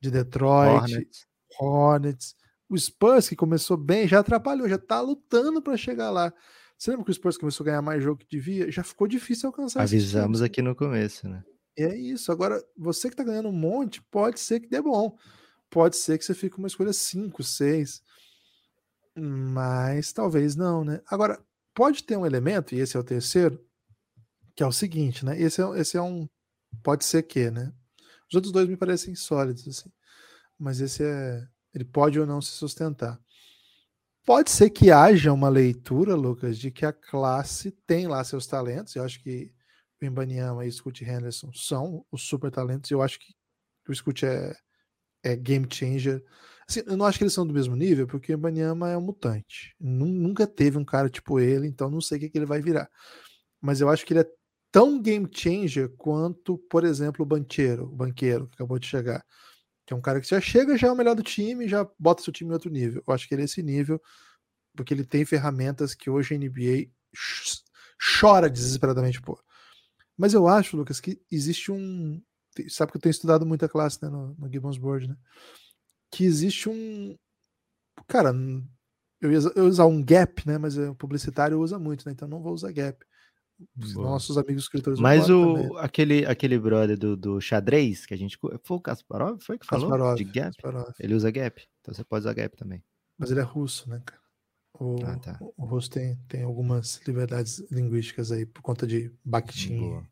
Speaker 2: de Detroit, Hornets. Hornets. O Spurs, que começou bem, já atrapalhou, já tá lutando para chegar lá. Você lembra que o Spurs começou a ganhar mais jogo que devia? Já ficou difícil alcançar
Speaker 3: Avisamos aqui no começo, né?
Speaker 2: É isso. Agora, você que tá ganhando um monte, pode ser que dê bom pode ser que você fique uma escolha 5, 6. Mas talvez não, né? Agora, pode ter um elemento, e esse é o terceiro, que é o seguinte, né? Esse é, esse é um. Pode ser que, né? Os outros dois me parecem sólidos, assim. Mas esse é. Ele pode ou não se sustentar. Pode ser que haja uma leitura, Lucas, de que a classe tem lá seus talentos. Eu acho que o Imbaniama e o Henderson são os super talentos. Eu acho que o Scoot é é game changer. Assim, eu não acho que eles são do mesmo nível, porque o Banyama é um mutante. Nunca teve um cara tipo ele, então não sei o que, que ele vai virar. Mas eu acho que ele é tão game changer quanto, por exemplo, o Banqueiro, o banqueiro que acabou de chegar. Que é um cara que já chega, já é o melhor do time, já bota seu time em outro nível. Eu acho que ele é esse nível, porque ele tem ferramentas que hoje a NBA chora desesperadamente por. Mas eu acho, Lucas, que existe um, sabe que eu tenho estudado muita classe né, no, no Gibbons Board, né? Que existe um. Cara, eu ia, eu ia usar um gap, né? Mas o publicitário usa muito, né? Então não vou usar gap. Boa. Nossos amigos escritores.
Speaker 3: Mas o, aquele, aquele brother do, do xadrez que a gente. Foi o Kasparov? Foi que falou? Kasparov, de gap? Kasparov. Ele usa gap. Então você pode usar gap também.
Speaker 2: Mas ele é russo, né, cara? O, ah, tá. o russo tem, tem algumas liberdades linguísticas aí por conta de Bakhtin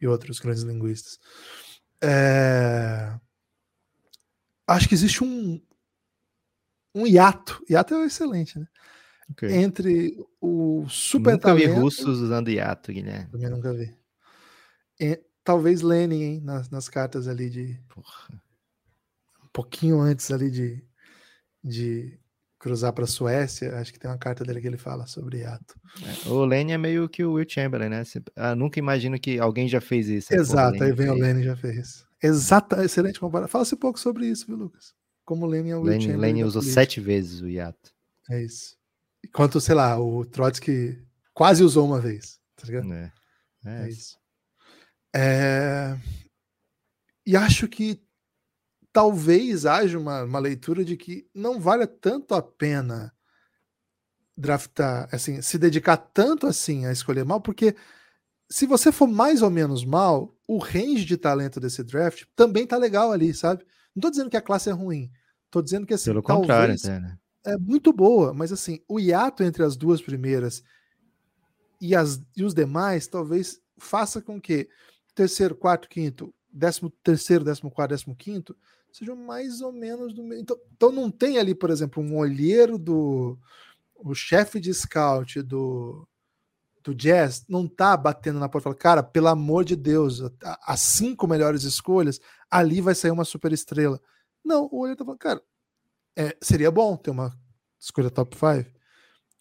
Speaker 2: e outros grandes linguistas. É... Acho que existe um, um hiato, hiato é excelente, né? Okay. Entre o super
Speaker 3: nunca talento... vi russos usando hiato, Guilherme.
Speaker 2: Também nunca vi. E, talvez Lenin, hein, nas, nas cartas ali de... Porra. Um pouquinho antes ali de, de cruzar para a Suécia, acho que tem uma carta dele que ele fala sobre ato.
Speaker 3: É, o Lenny é meio que o Will Chamberlain, né? Ah, nunca imagino que alguém já fez isso.
Speaker 2: Exato, aí vem o Lenny já fez. Exato, excelente comparação. Fala-se um pouco sobre isso, viu, Lucas? Como o Lenny é o Will
Speaker 3: Chamberlain. Lenny usou sete vezes o hiato.
Speaker 2: É isso. Enquanto, sei lá, o Trotsky quase usou uma vez, tá ligado?
Speaker 3: É, é, é isso.
Speaker 2: É... E acho que talvez haja uma, uma leitura de que não vale tanto a pena draftar, assim, se dedicar tanto assim a escolher mal, porque se você for mais ou menos mal, o range de talento desse draft também tá legal ali, sabe? Não tô dizendo que a classe é ruim, tô dizendo que assim,
Speaker 3: Pelo contrário, até, né?
Speaker 2: é muito boa, mas assim, o hiato entre as duas primeiras e, as, e os demais talvez faça com que terceiro, quarto, quinto, décimo terceiro, décimo quarto, décimo quinto sejam mais ou menos do mesmo. Então, então não tem ali, por exemplo, um olheiro do. O chefe de scout do, do Jazz não tá batendo na porta e falando, cara, pelo amor de Deus, as cinco melhores escolhas, ali vai sair uma super estrela. Não, o olheiro tá falando, cara, é, seria bom ter uma escolha top 5,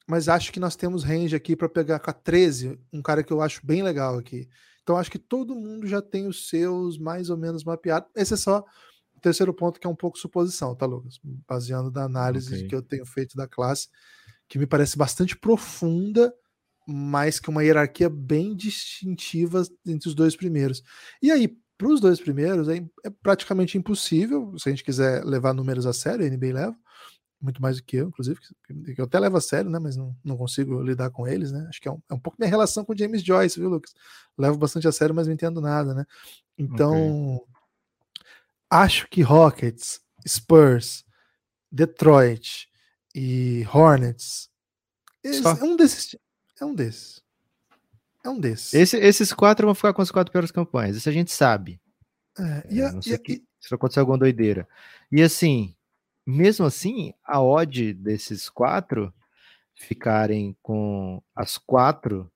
Speaker 2: mas acho que nós temos range aqui para pegar com a 13, um cara que eu acho bem legal aqui. Então acho que todo mundo já tem os seus mais ou menos mapeados. Esse é só terceiro ponto, que é um pouco suposição, tá, Lucas? Baseando da análise okay. que eu tenho feito da classe, que me parece bastante profunda, mas que uma hierarquia bem distintiva entre os dois primeiros. E aí, para os dois primeiros é, é, praticamente impossível, se a gente quiser levar números a sério, a NBA leva, muito mais do que eu, inclusive, que eu até levo a sério, né, mas não, não consigo lidar com eles, né, acho que é um, é um pouco minha relação com James Joyce, viu, Lucas? Levo bastante a sério, mas não entendo nada, né, então, okay. Acho que Rockets, Spurs, Detroit e Hornets, é um desses, é um desses. É um desses.
Speaker 3: Esse, esses quatro vão ficar com as quatro piores campanhas. Isso a gente sabe. É, e a, não sei e, que, se acontecer alguma doideira. E assim, mesmo assim, a odd desses quatro ficarem com as quatro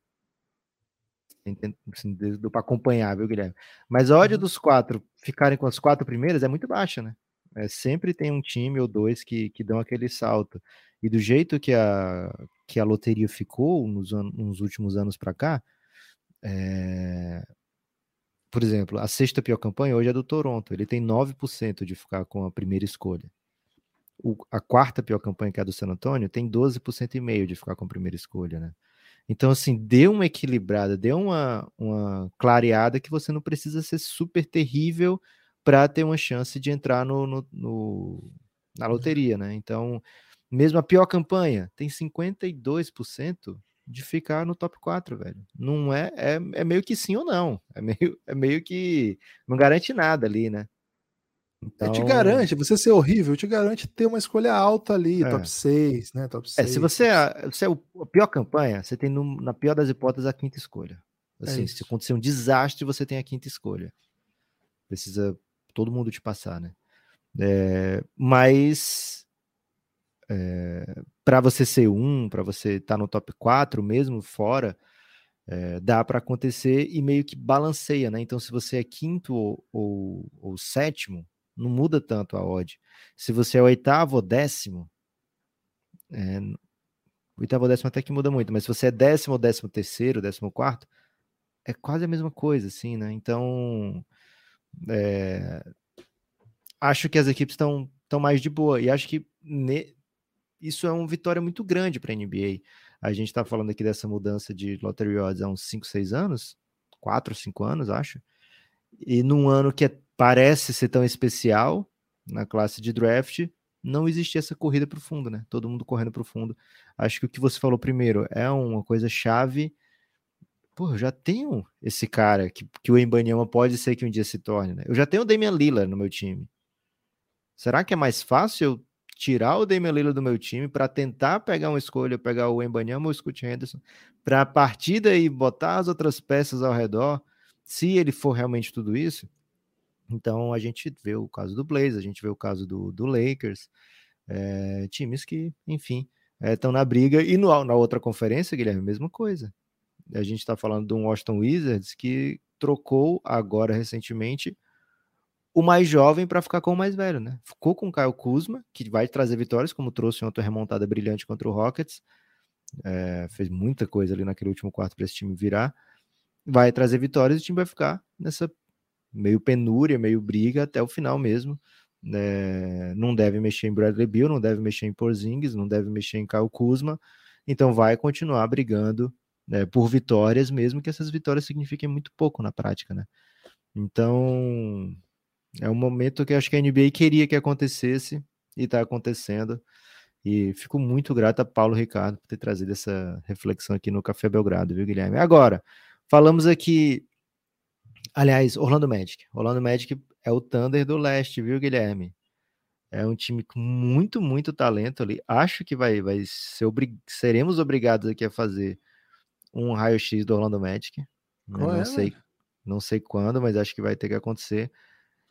Speaker 3: assim, para acompanhar, viu, Guilherme? Mas a odd uhum. dos quatro ficarem com as quatro primeiras é muito baixa, né? É, sempre tem um time ou dois que, que dão aquele salto. E do jeito que a, que a loteria ficou nos, nos últimos anos para cá, é... Por exemplo, a sexta pior campanha hoje é do Toronto. Ele tem 9% de ficar com a primeira escolha. O, a quarta pior campanha, que é a do San Antonio, tem 12% e meio de ficar com a primeira escolha, né? Então, assim, deu uma equilibrada, deu uma, uma clareada que você não precisa ser super terrível para ter uma chance de entrar no, no, no, na loteria, né? Então, mesmo a pior campanha tem 52% de ficar no top 4, velho. Não é, é, é meio que sim ou não. É meio, é meio que não garante nada ali, né?
Speaker 2: Então... te garante, você ser horrível, te garante ter uma escolha alta ali, é. top 6, né? Top 6.
Speaker 3: É, se você é, você é a pior campanha, você tem no, na pior das hipóteses a quinta escolha. É assim, é se acontecer um desastre, você tem a quinta escolha. Precisa todo mundo te passar, né? É, mas é, para você ser um, para você estar tá no top 4 mesmo fora, é, dá para acontecer e meio que balanceia, né? Então, se você é quinto ou, ou, ou, sétimo, não muda tanto a odd. Se você é oitavo ou décimo, é, oitavo ou décimo até que muda muito, mas se você é décimo ou décimo terceiro, décimo quarto, é quase a mesma coisa, assim, né? Então, é, acho que as equipes estão mais de boa e acho que ne, isso é uma vitória muito grande para a NBA. A gente está falando aqui dessa mudança de lottery odds há uns 5, 6 anos, 4, 5 anos, acho. E num ano que é, parece ser tão especial, na classe de draft, não existia essa corrida para o fundo, né? Todo mundo correndo para o fundo. Acho que o que você falou primeiro é uma coisa chave. Pô, eu já tenho esse cara que, que o Embanyama pode ser que um dia se torne, né? Eu já tenho o Damian Lillard no meu time. Será que é mais fácil eu tirar o Damian Lillard do meu time para tentar pegar uma escolha, pegar o Embanyama ou o Scott Henderson, para a partir daí botar as outras peças ao redor, se ele for realmente tudo isso. Então a gente vê o caso do Blaze, a gente vê o caso do, do Lakers, é, times que, enfim, estão é, na briga. E no, na outra conferência, Guilherme, mesma coisa. A gente está falando de um Washington Wizards que trocou agora recentemente o mais jovem para ficar com o mais velho, né? Ficou com o Caio Kuzma, que vai trazer vitórias, como trouxe ontem remontada brilhante contra o Rockets. É, fez muita coisa ali naquele último quarto para esse time virar. Vai trazer vitórias e o time vai ficar nessa meio penúria, meio briga até o final mesmo. É, não deve mexer em Bradley Bill, não deve mexer em Porzingis, não deve mexer em Caio Kuzma. Então vai continuar brigando né, por vitórias, mesmo que essas vitórias signifiquem muito pouco na prática, né? Então, é um momento que acho que a NBA queria que acontecesse e está acontecendo. E fico muito grato a Paulo Ricardo por ter trazido essa reflexão aqui no Café Belgrado, viu, Guilherme? Agora, falamos aqui. Aliás, Orlando Magic. Orlando Magic é o Thunder do leste, viu, Guilherme? É um time com muito, muito talento ali. Acho que vai, vai ser obrig... seremos obrigados aqui a fazer um raio-x do Orlando Magic. não é, sei, não sei quando, mas acho que vai ter que acontecer.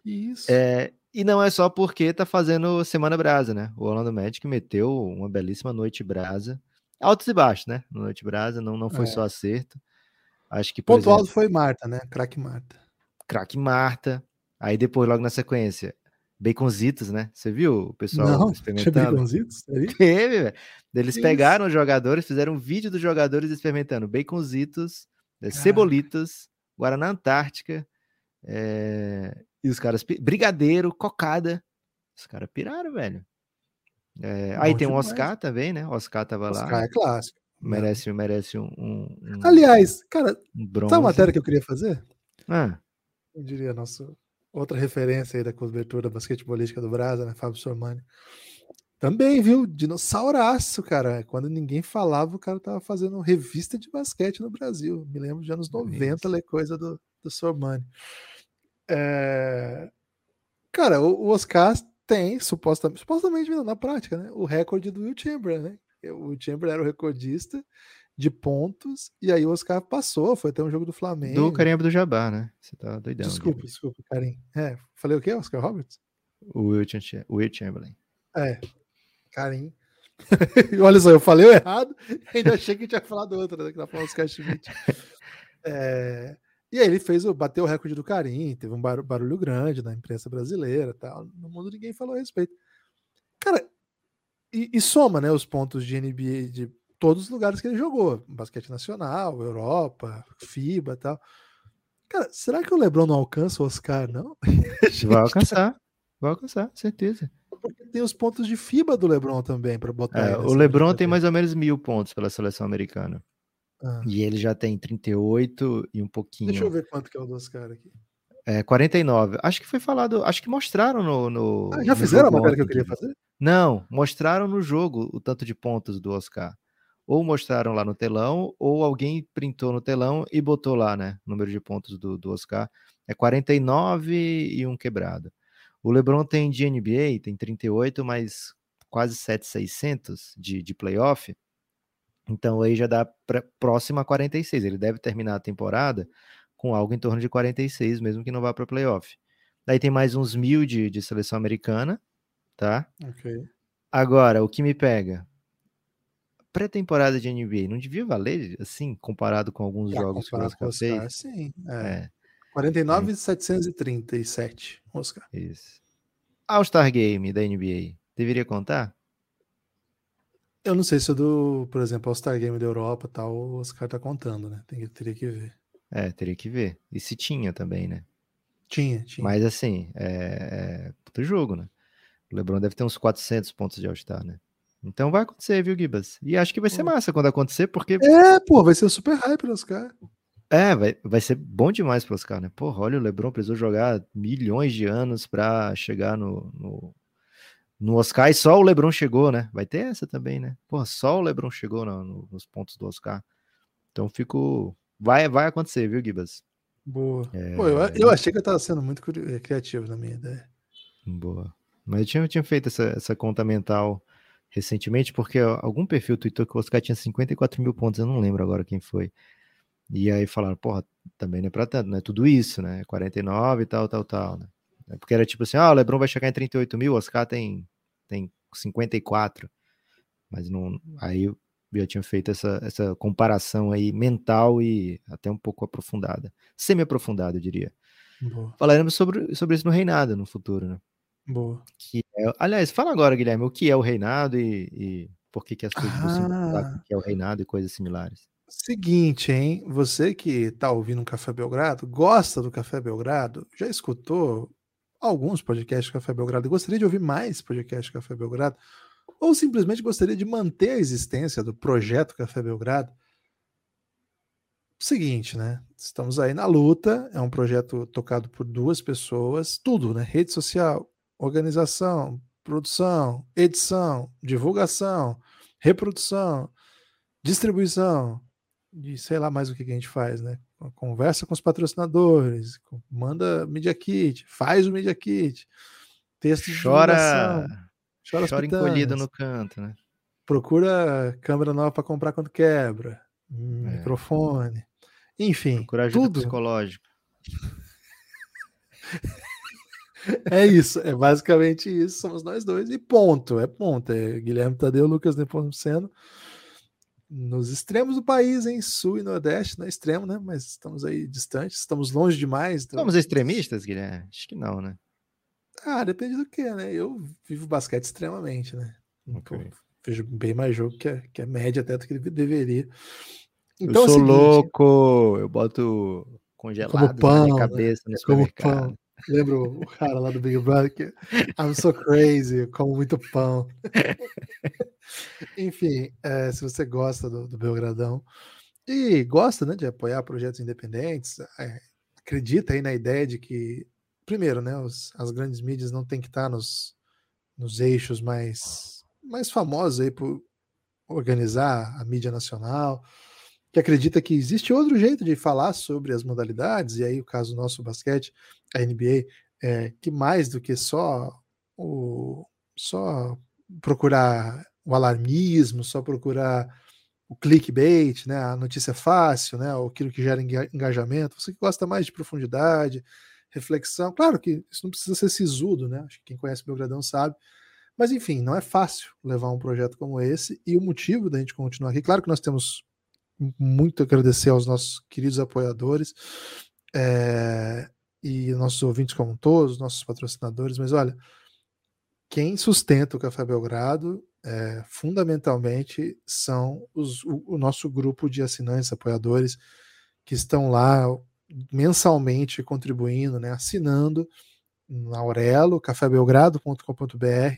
Speaker 2: Isso.
Speaker 3: É, e não é só porque tá fazendo Semana Brasa, né? O Orlando Magic meteu uma belíssima noite brasa. Altos e baixos, né? Noite brasa, não, não foi é. só acerto. Acho que.
Speaker 2: Ponto exemplo, alto foi Marta, né? Craque Marta.
Speaker 3: Craque Marta. Aí depois, logo na sequência, Baconzitos, né? Você viu o pessoal
Speaker 2: não, experimentando? Baconzitos?
Speaker 3: Teve, velho. Eles que pegaram isso? os jogadores, fizeram um vídeo dos jogadores experimentando baconzitos, né? cebolitas, Guaraná Antártica, é, e os caras, brigadeiro, cocada. Os caras piraram, velho. É, aí tem o um Oscar também, né? O Oscar tava Oscar lá.
Speaker 2: Oscar é clássico.
Speaker 3: Merece, merece um, um,
Speaker 2: Aliás, cara, um bronze. sabe a matéria que eu queria fazer?
Speaker 3: Ah.
Speaker 2: Eu diria nosso outra referência aí da cobertura basquetebolística do Brasa, né? Fábio Sormani. Também, viu? Dinossauraço, cara. Quando ninguém falava, o cara tava fazendo revista de basquete no Brasil. Me lembro de anos 90, ler coisa do, do Sormani. É... Cara, o, o Oscar tem, supostamente, supostamente na prática, né? O recorde do Will Chamberlain, né? O Chamberlain era o recordista de pontos, e aí o Oscar passou, foi até um jogo do Flamengo.
Speaker 3: Do Karim do Jabbar, né? Você tá doidão.
Speaker 2: Desculpa, desculpa, Karim. É, falei o quê, Oscar Roberts?
Speaker 3: O Will, Will Chamberlain.
Speaker 2: É, Karim. Olha só, eu falei errado, ainda achei que tinha falado outra, né? Que tá falando Oscar Schmidt. É, e aí ele fez, bateu o recorde do Karim, teve um barulho grande na imprensa brasileira, tal. No mundo ninguém falou a respeito. Cara, e, e soma, né, os pontos de NBA de todos os lugares que ele jogou, basquete nacional, Europa, FIBA, tal. Cara, será que o LeBron não alcança o Oscar, não?
Speaker 3: Vai alcançar, vai alcançar, certeza
Speaker 2: porque tem os pontos de FIBA do LeBron também para botar.
Speaker 3: É, o LeBron tem mais ou menos mil pontos pela seleção americana. Ah. E ele já tem 38 e um pouquinho.
Speaker 2: Deixa eu ver quanto que é o do Oscar aqui.
Speaker 3: É, 49. Acho que foi falado, acho que mostraram no. no
Speaker 2: ah, já
Speaker 3: no
Speaker 2: fizeram a matéria que eu queria fazer?
Speaker 3: Não, mostraram no jogo o tanto de pontos do Oscar. Ou mostraram lá no telão, ou alguém printou no telão e botou lá, né? O número de pontos do, do Oscar. É 49 e um quebrado. O LeBron tem de NBA, tem 38, mas quase 7,600 de, de playoff. Então aí já dá pra, próximo a 46. Ele deve terminar a temporada com algo em torno de 46, mesmo que não vá para playoff. Daí tem mais uns mil de, de seleção americana, tá?
Speaker 2: Ok.
Speaker 3: Agora, o que me pega? Pré-temporada de NBA não devia valer, assim, comparado com alguns pra jogos que o Oscar fez?
Speaker 2: Sim, é. é. 49,737, Oscar.
Speaker 3: Isso. All-Star Game da NBA, deveria contar?
Speaker 2: Eu não sei se do, por exemplo, All-Star Game da Europa tal, o Oscar tá contando, né? Tem, teria que ver.
Speaker 3: É, teria que ver. E se tinha também, né?
Speaker 2: Tinha, tinha.
Speaker 3: Mas assim, é, é puto jogo, né? O LeBron deve ter uns 400 pontos de All-Star, né? Então vai acontecer, viu, Gibas? E acho que vai ser massa quando acontecer, porque.
Speaker 2: É, pô, vai ser super hype nos caras.
Speaker 3: É, vai, vai ser bom demais para os caras, né? Porra, olha, o LeBron precisou jogar milhões de anos para chegar no, no, no, Oscar e só o LeBron chegou, né? Vai ter essa também, né? Porra, só o LeBron chegou no, no, nos pontos do Oscar. Então fico. Vai, vai acontecer, viu, Gibas?
Speaker 2: Boa. É... Pô, eu, eu achei que eu tava sendo muito eh, criativo na minha ideia.
Speaker 3: Boa. Mas eu tinha, eu tinha feito essa, essa conta mental recentemente, porque algum perfil tweetou que o Oscar tinha 54 mil pontos, eu não lembro agora quem foi. E aí falaram, porra, também não é pra tanto, não é tudo isso, né? 49 e tal, tal, tal, né? É porque era tipo assim, ah, o Lebron vai chegar em 38 mil, o Oscar tem, tem 54. Mas não. Aí eu já tinha feito essa, essa comparação aí mental e até um pouco aprofundada. Semi-aprofundada, eu diria. Boa. Falaremos sobre, sobre isso no reinado no futuro, né?
Speaker 2: Boa.
Speaker 3: Que é, aliás, fala agora, Guilherme, o que é o reinado e, e por que, que as coisas ah. que é o reinado e coisas similares.
Speaker 2: Seguinte, hein? Você que está ouvindo um Café Belgrado, gosta do Café Belgrado, já escutou alguns podcasts do Café Belgrado e gostaria de ouvir mais podcasts do Café Belgrado, ou simplesmente gostaria de manter a existência do projeto Café Belgrado, seguinte, né? Estamos aí na luta, é um projeto tocado por duas pessoas, tudo, né? Rede social, organização, produção, edição, divulgação, reprodução, distribuição, de sei lá mais o que, a gente faz, né? Conversa com os patrocinadores, manda Media Kit, faz o Media Kit,
Speaker 3: texto chora, chora, chora encolhido no canto, né?
Speaker 2: Procura câmera nova para comprar quando quebra, é. microfone, enfim,
Speaker 3: Procura ajuda tudo. psicológica.
Speaker 2: É isso, é basicamente isso, somos nós dois, e ponto, é ponto. É Guilherme Tadeu, Lucas Nepomuceno, nos extremos do país, em sul e nordeste, não é extremo, né? Mas estamos aí distantes, estamos longe demais.
Speaker 3: Então... Somos extremistas, Guilherme? Acho que não, né?
Speaker 2: Ah, depende do que, né? Eu vivo basquete extremamente, né? Então, okay. vejo bem mais jogo que a, que a média até do que deveria.
Speaker 3: Então, eu sou é seguinte, louco, eu boto congelado pão, na minha cabeça né? no supermercado. Pão.
Speaker 2: Lembra o cara lá do Big Brother que I'm so crazy, eu como muito pão. Enfim, é, se você gosta do, do Belgradão e gosta né, de apoiar projetos independentes, é, acredita aí na ideia de que, primeiro, né, os, as grandes mídias não tem que estar nos, nos eixos mais, mais famosos aí por organizar a mídia nacional, que acredita que existe outro jeito de falar sobre as modalidades, e aí o caso nosso, o basquete, a NBA, é, que mais do que só o só procurar o alarmismo, só procurar o clickbait, né, a notícia fácil, né, aquilo que gera engajamento, você que gosta mais de profundidade, reflexão, claro que isso não precisa ser sisudo, né, acho que quem conhece meu gradão sabe, mas enfim, não é fácil levar um projeto como esse, e o motivo da gente continuar aqui, claro que nós temos muito a agradecer aos nossos queridos apoiadores, é, e nossos ouvintes como todos, nossos patrocinadores, mas olha, quem sustenta o Café Belgrado é, fundamentalmente são os, o, o, nosso grupo de assinantes, apoiadores, que estão lá mensalmente contribuindo, né, assinando na Aurelo, cafébelgrado.com.br.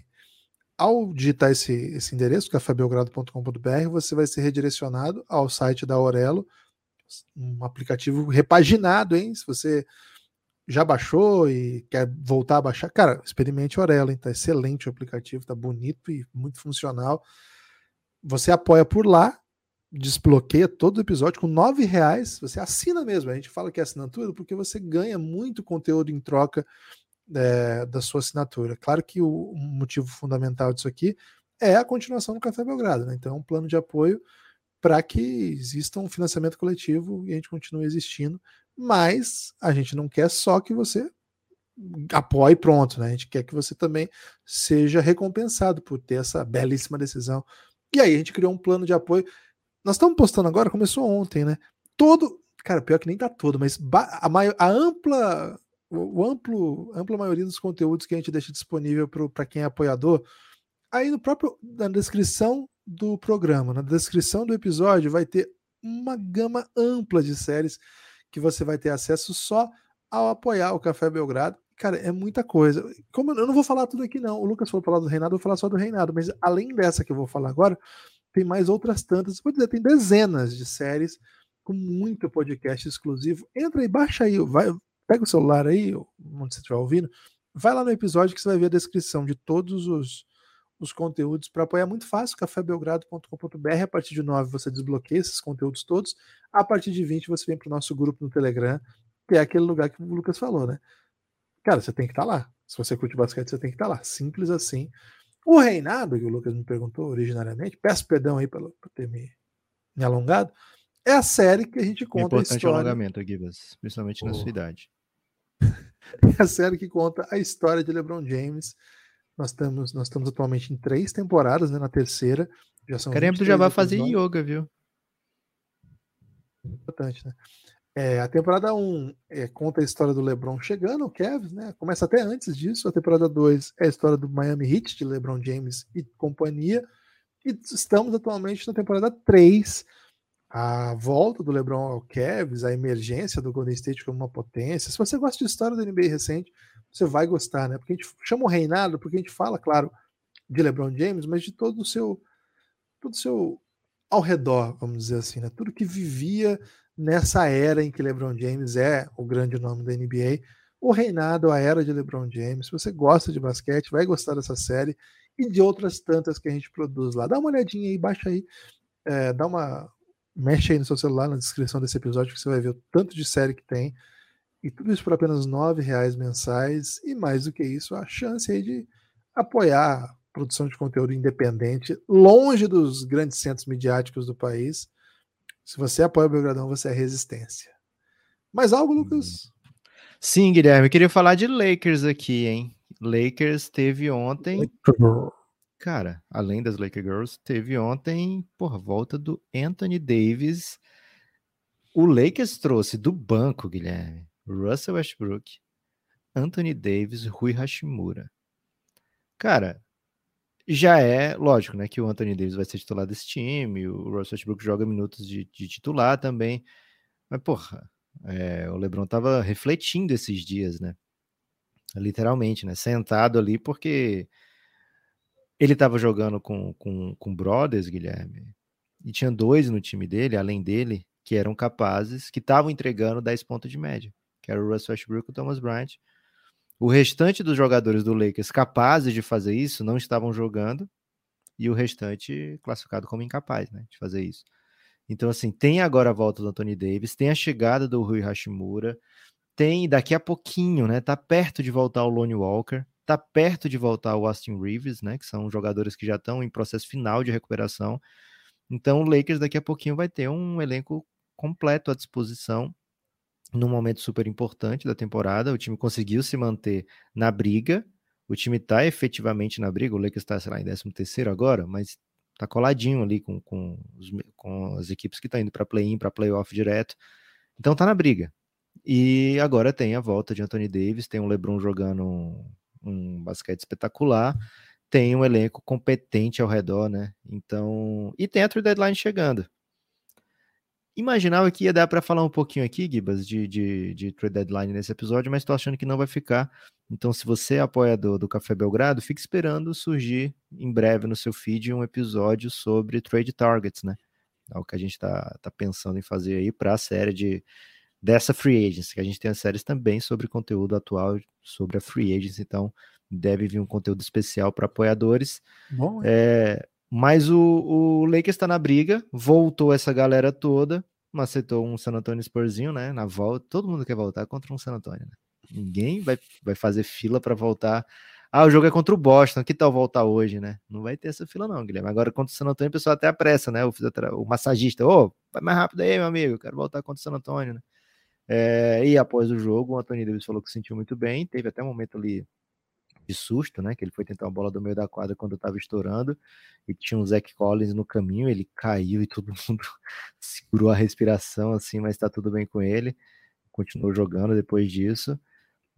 Speaker 2: Ao digitar esse, esse endereço, cafébelgrado.com.br, você vai ser redirecionado ao site da Aurelo, um aplicativo repaginado, hein? Se você já baixou e quer voltar a baixar, cara, experimente Orelo, tá excelente o aplicativo, tá bonito e muito funcional. Você apoia por lá, desbloqueia todo episódio com nove reais. Você assina mesmo. A gente fala que é assinatura porque você ganha muito conteúdo em troca é, da sua assinatura. Claro que o, motivo fundamental disso aqui é a continuação do Café Belgrado, né? Então, é um plano de apoio para que exista um financiamento coletivo e a gente continue existindo mas a gente não quer só que você apoie pronto, né? A gente quer que você também seja recompensado por ter essa belíssima decisão. E aí a gente criou um plano de apoio. Nós estamos postando agora, começou ontem, né? Todo, cara, pior que nem tá todo, mas a, maior, a ampla, o amplo, ampla maioria dos conteúdos que a gente deixa disponível para quem é apoiador, aí no próprio na descrição do programa, na descrição do episódio vai ter uma gama ampla de séries que você vai ter acesso só ao apoiar o Café Belgrado. Cara, é muita coisa. Como eu não vou falar tudo aqui, não. O Lucas falou falar do Reinado, eu vou falar só do Reinado. Mas além dessa que eu vou falar agora, tem mais outras tantas. Vou dizer, tem dezenas de séries com muito podcast exclusivo. Entra aí, baixa aí, vai, pega o celular aí, onde você estiver ouvindo, vai lá no episódio que você vai ver a descrição de todos os, os conteúdos para apoiar muito fácil, cafébelgrado.com.br. A partir de 9 você desbloqueia esses conteúdos todos. A partir de 20 você vem para o nosso grupo no Telegram, que é aquele lugar que o Lucas falou, né? Cara, você tem que estar tá lá. Se você curte basquete, você tem que estar tá lá. Simples assim. O reinado, que o Lucas me perguntou originariamente, peço perdão aí por ter me, me alongado, é a série que a gente conta
Speaker 3: Importante
Speaker 2: a história.
Speaker 3: alongamento, Gibas, principalmente oh. na sua idade.
Speaker 2: é a série que conta a história de LeBron James nós estamos, nós estamos atualmente em três temporadas, né? Na terceira.
Speaker 3: Já são Caramba, já vai fazer yoga, viu?
Speaker 2: Importante, né? É, a temporada 1 é, conta a história do LeBron chegando ao Cavs, né? Começa até antes disso. A temporada 2 é a história do Miami Heat, de LeBron James e companhia. E estamos atualmente na temporada 3, a volta do LeBron ao Cavs, a emergência do Golden State como uma potência. Se você gosta de história da NBA recente, você vai gostar, né? Porque a gente chama o reinado, porque a gente fala, claro, de LeBron James, mas de todo o seu todo o seu ao redor, vamos dizer assim, né? Tudo que vivia nessa era em que LeBron James é o grande nome da NBA, o reinado, a era de LeBron James. Se você gosta de basquete, vai gostar dessa série e de outras tantas que a gente produz lá. Dá uma olhadinha aí, baixa aí, é, dá uma mexe aí no seu celular na descrição desse episódio que você vai ver o tanto de série que tem. E tudo isso por apenas R$ reais mensais. E mais do que isso, a chance aí de apoiar a produção de conteúdo independente, longe dos grandes centros midiáticos do país. Se você apoia o Belgradão, você é resistência. Mais algo, Lucas?
Speaker 3: Sim, Guilherme, eu queria falar de Lakers aqui, hein? Lakers teve ontem. Cara, além das Lakers Girls, teve ontem, por volta do Anthony Davis. O Lakers trouxe do banco, Guilherme, Russell Westbrook, Anthony Davis, Rui Hashimura. Cara, já é lógico, né, que o Anthony Davis vai ser titular desse time, o Russell Westbrook joga minutos de, de titular também, mas porra, é, o LeBron tava refletindo esses dias, né, literalmente, né, sentado ali porque ele tava jogando com, com, com brothers, Guilherme, e tinha dois no time dele, além dele, que eram capazes, que estavam entregando 10 pontos de média. que era o Russ Westbrook e o Thomas Bryant. O restante dos jogadores do Lakers capazes de fazer isso não estavam jogando e o restante classificado como incapaz, né, de fazer isso. Então, assim, tem agora a volta do Anthony Davis, tem a chegada do Rui Hashimura, tem daqui a pouquinho, né, tá perto de voltar o Lonnie Walker, tá perto de voltar o Austin Reeves, né, que são jogadores que já estão em processo final de recuperação. Então, o Lakers daqui a pouquinho vai ter um elenco completo à disposição num momento super importante da temporada. O time conseguiu se manter na briga. O time está efetivamente na briga. O Lakers está, sei lá, em 13 agora, mas está coladinho ali com, com, os, com as equipes que estão indo para play-in, para playoff direto. Então está na briga. E agora tem a volta de Anthony Davis, tem o LeBron jogando um, um basquete espetacular, tem um elenco competente ao redor, né? Então, e tem a trade deadline chegando imaginava que ia dar para falar um pouquinho aqui, Gibas, de, de, de trade deadline nesse episódio, mas estou achando que não vai ficar. Então, se você é apoiador do Café Belgrado, fique esperando surgir em breve no seu feed um episódio sobre trade targets, né? É o que a gente está tá pensando em fazer aí para a série de dessa free agency, que a gente tem as séries também sobre conteúdo atual sobre a free agency, então deve vir um conteúdo especial para apoiadores. Bom, é, mas o, o Lakers está na briga, voltou essa galera toda, macetou um San Antonio Spurzinho, né? Na volta, todo mundo quer voltar contra um San Antonio, né? Ninguém vai, vai fazer fila para voltar. Ah, o jogo é contra o Boston, que tal voltar hoje, né? Não vai ter essa fila, não, Guilherme. Agora contra o San Antonio, o pessoal até apressa, né? O, o massagista, ô, oh, vai mais rápido aí, meu amigo, quero voltar contra o San Antonio, né? É, e após o jogo, o Anthony Davis falou que se sentiu muito bem, teve até um momento ali de susto, né? Que ele foi tentar uma bola do meio da quadra quando estava estourando e tinha um Zach Collins no caminho, ele caiu e todo mundo segurou a respiração assim, mas está tudo bem com ele. Continuou jogando depois disso.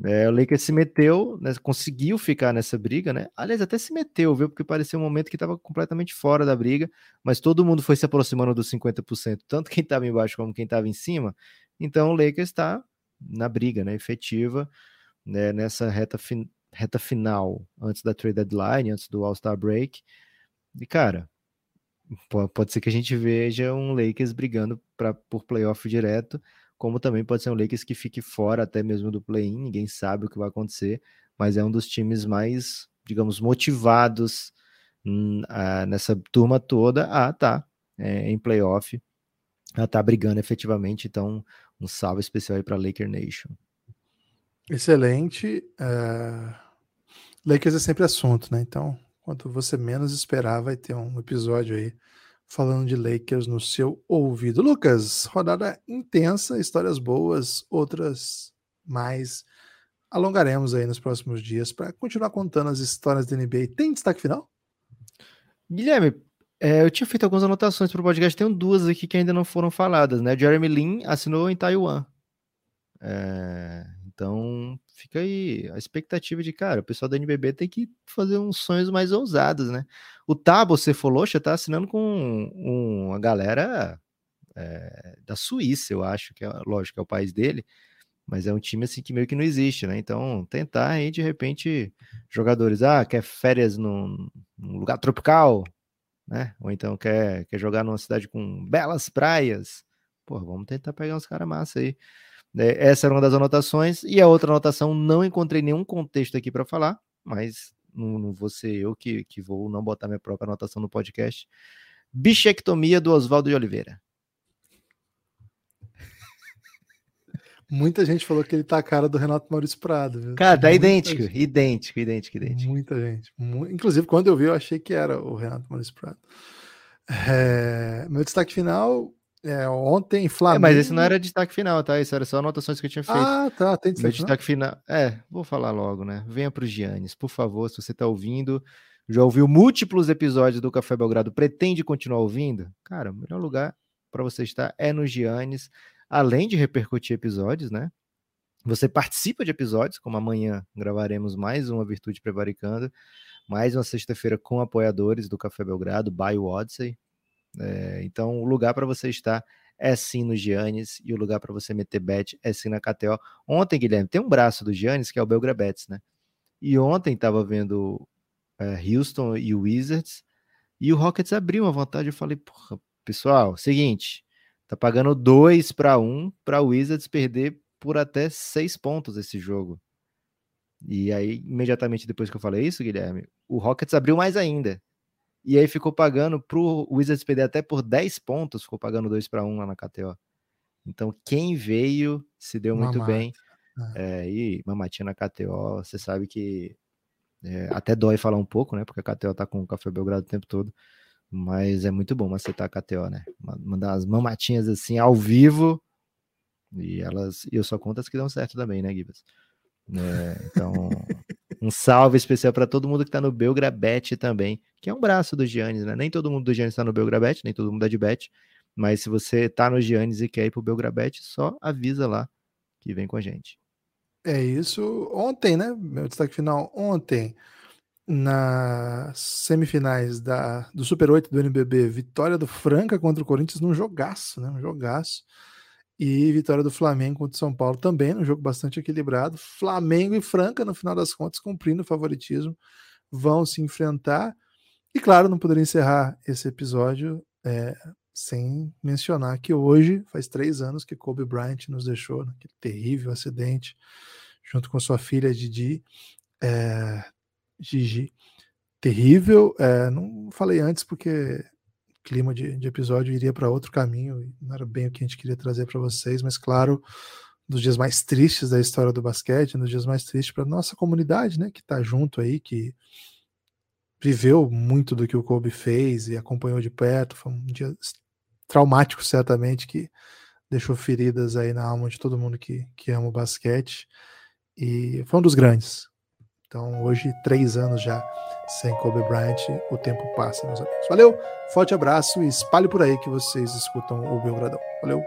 Speaker 3: É, o Lakers se meteu, né, conseguiu ficar nessa briga, né? Aliás, até se meteu, viu? Porque parecia um momento que estava completamente fora da briga, mas todo mundo foi se aproximando dos 50%, tanto quem estava embaixo como quem estava em cima. Então o Lakers está na briga, né? Efetiva, né, nessa reta fin reta final, antes da trade deadline, antes do All-Star break. E, cara, pode ser que a gente veja um Lakers brigando pra, por playoff direto, como também pode ser um Lakers que fique fora até mesmo do play-in, ninguém sabe o que vai acontecer, mas é um dos times mais, digamos, motivados hum, nessa turma toda a tá é, em playoff, a tá brigando efetivamente, então um salve especial aí para Laker Nation.
Speaker 2: Excelente. Uh, Lakers é sempre assunto, né? Então, quanto você menos esperar, vai ter um episódio aí falando de Lakers no seu ouvido. Lucas, rodada intensa, histórias boas, outras mais. Alongaremos aí nos próximos dias para continuar contando as histórias da NBA. Tem destaque final?
Speaker 3: Guilherme, é, eu tinha feito algumas anotações para o podcast, tem duas aqui que ainda não foram faladas, né? Jeremy Lin assinou em Taiwan. É, então, fica aí a expectativa de, cara, o pessoal da NBB tem que fazer uns sonhos mais ousados, né? O Tabo Cefoloxa tá assinando com uma galera é, da Suíça, eu acho, que é, lógico, é o país dele, mas é um time assim que meio que não existe, né? Então, tentar aí, de repente, jogadores, ah, quer férias num, num lugar tropical, né? Ou então quer, quer jogar numa cidade com belas praias. Pô, vamos tentar pegar uns caras massa aí. É, essa era uma das anotações. E a outra anotação, não encontrei nenhum contexto aqui para falar, mas não, não vou ser eu que, que vou não botar minha própria anotação no podcast. Bichectomia do Oswaldo de Oliveira.
Speaker 2: Muita gente falou que ele tá a cara do Renato Maurício Prado. Viu?
Speaker 3: Cara, tá idêntico, idêntico, idêntico, idêntico.
Speaker 2: Muita gente. Inclusive, quando eu vi, eu achei que era o Renato Maurício Prado. É... Meu destaque final é, ontem, Flamengo.
Speaker 3: É, mas esse não era destaque final, tá? Isso era só anotações que eu tinha feito.
Speaker 2: Ah, tá. Tem
Speaker 3: destaque, destaque final. É, vou falar logo, né? Venha para o Giannis, por favor, se você está ouvindo, já ouviu múltiplos episódios do Café Belgrado, pretende continuar ouvindo? Cara, o melhor lugar para você estar é no Giannis, além de repercutir episódios, né? Você participa de episódios, como amanhã gravaremos mais uma Virtude Prevaricando, mais uma sexta-feira com apoiadores do Café Belgrado, by Odyssey. É, então, o lugar para você estar é sim no Giannis e o lugar para você meter bet é sim na KTO. Ontem, Guilherme, tem um braço do Giannis que é o Belgrabets, né? E ontem estava vendo é, Houston e Wizards e o Rockets abriu uma vantagem. Eu falei, porra, pessoal, seguinte, tá pagando 2 para 1 para o Wizards perder por até seis pontos esse jogo. E aí, imediatamente depois que eu falei isso, Guilherme, o Rockets abriu mais ainda. E aí ficou pagando pro Wizards perder até por 10 pontos, ficou pagando 2 para 1 lá na KTO. Então, quem veio se deu muito Mamata. bem. É. É, e Mamatinha na KTO, você sabe que é, até dói falar um pouco, né? Porque a KTO tá com o Café Belgrado o tempo todo. Mas é muito bom macetar a KTO, né? Mandar as mamatinhas assim ao vivo. E elas. E eu só conto as que dão certo também, né, Gibas? É, então, um salve especial para todo mundo que tá no Belgrabet também, que é um braço do Giannis, né? Nem todo mundo do Giannis tá no Belgrabet, nem todo mundo é de bet. Mas se você tá no Giannis e quer ir pro Belgrabet, só avisa lá que vem com a gente.
Speaker 2: É isso. Ontem, né? Meu destaque final ontem, nas semifinais da, do Super 8 do NBB, vitória do Franca contra o Corinthians num jogaço, né? Um jogaço. E vitória do Flamengo contra o São Paulo também, num jogo bastante equilibrado. Flamengo e Franca, no final das contas, cumprindo o favoritismo, vão se enfrentar. E claro, não poderia encerrar esse episódio é, sem mencionar que hoje faz três anos que Kobe Bryant nos deixou naquele terrível acidente, junto com sua filha Didi, é, Gigi. Terrível, é, não falei antes porque clima de, de episódio iria para outro caminho, não era bem o que a gente queria trazer para vocês, mas claro, dos dias mais tristes da história do basquete, nos dias mais tristes para nossa comunidade, né, que está junto aí, que viveu muito do que o Kobe fez e acompanhou de perto. Foi um dia traumático, certamente, que deixou feridas aí na alma de todo mundo que, que ama o basquete. E foi um dos grandes. Então, hoje, três anos já sem Kobe Bryant, o tempo passa, meus amigos. Valeu, forte abraço e espalhe por aí que vocês escutam o Belgradão. Valeu!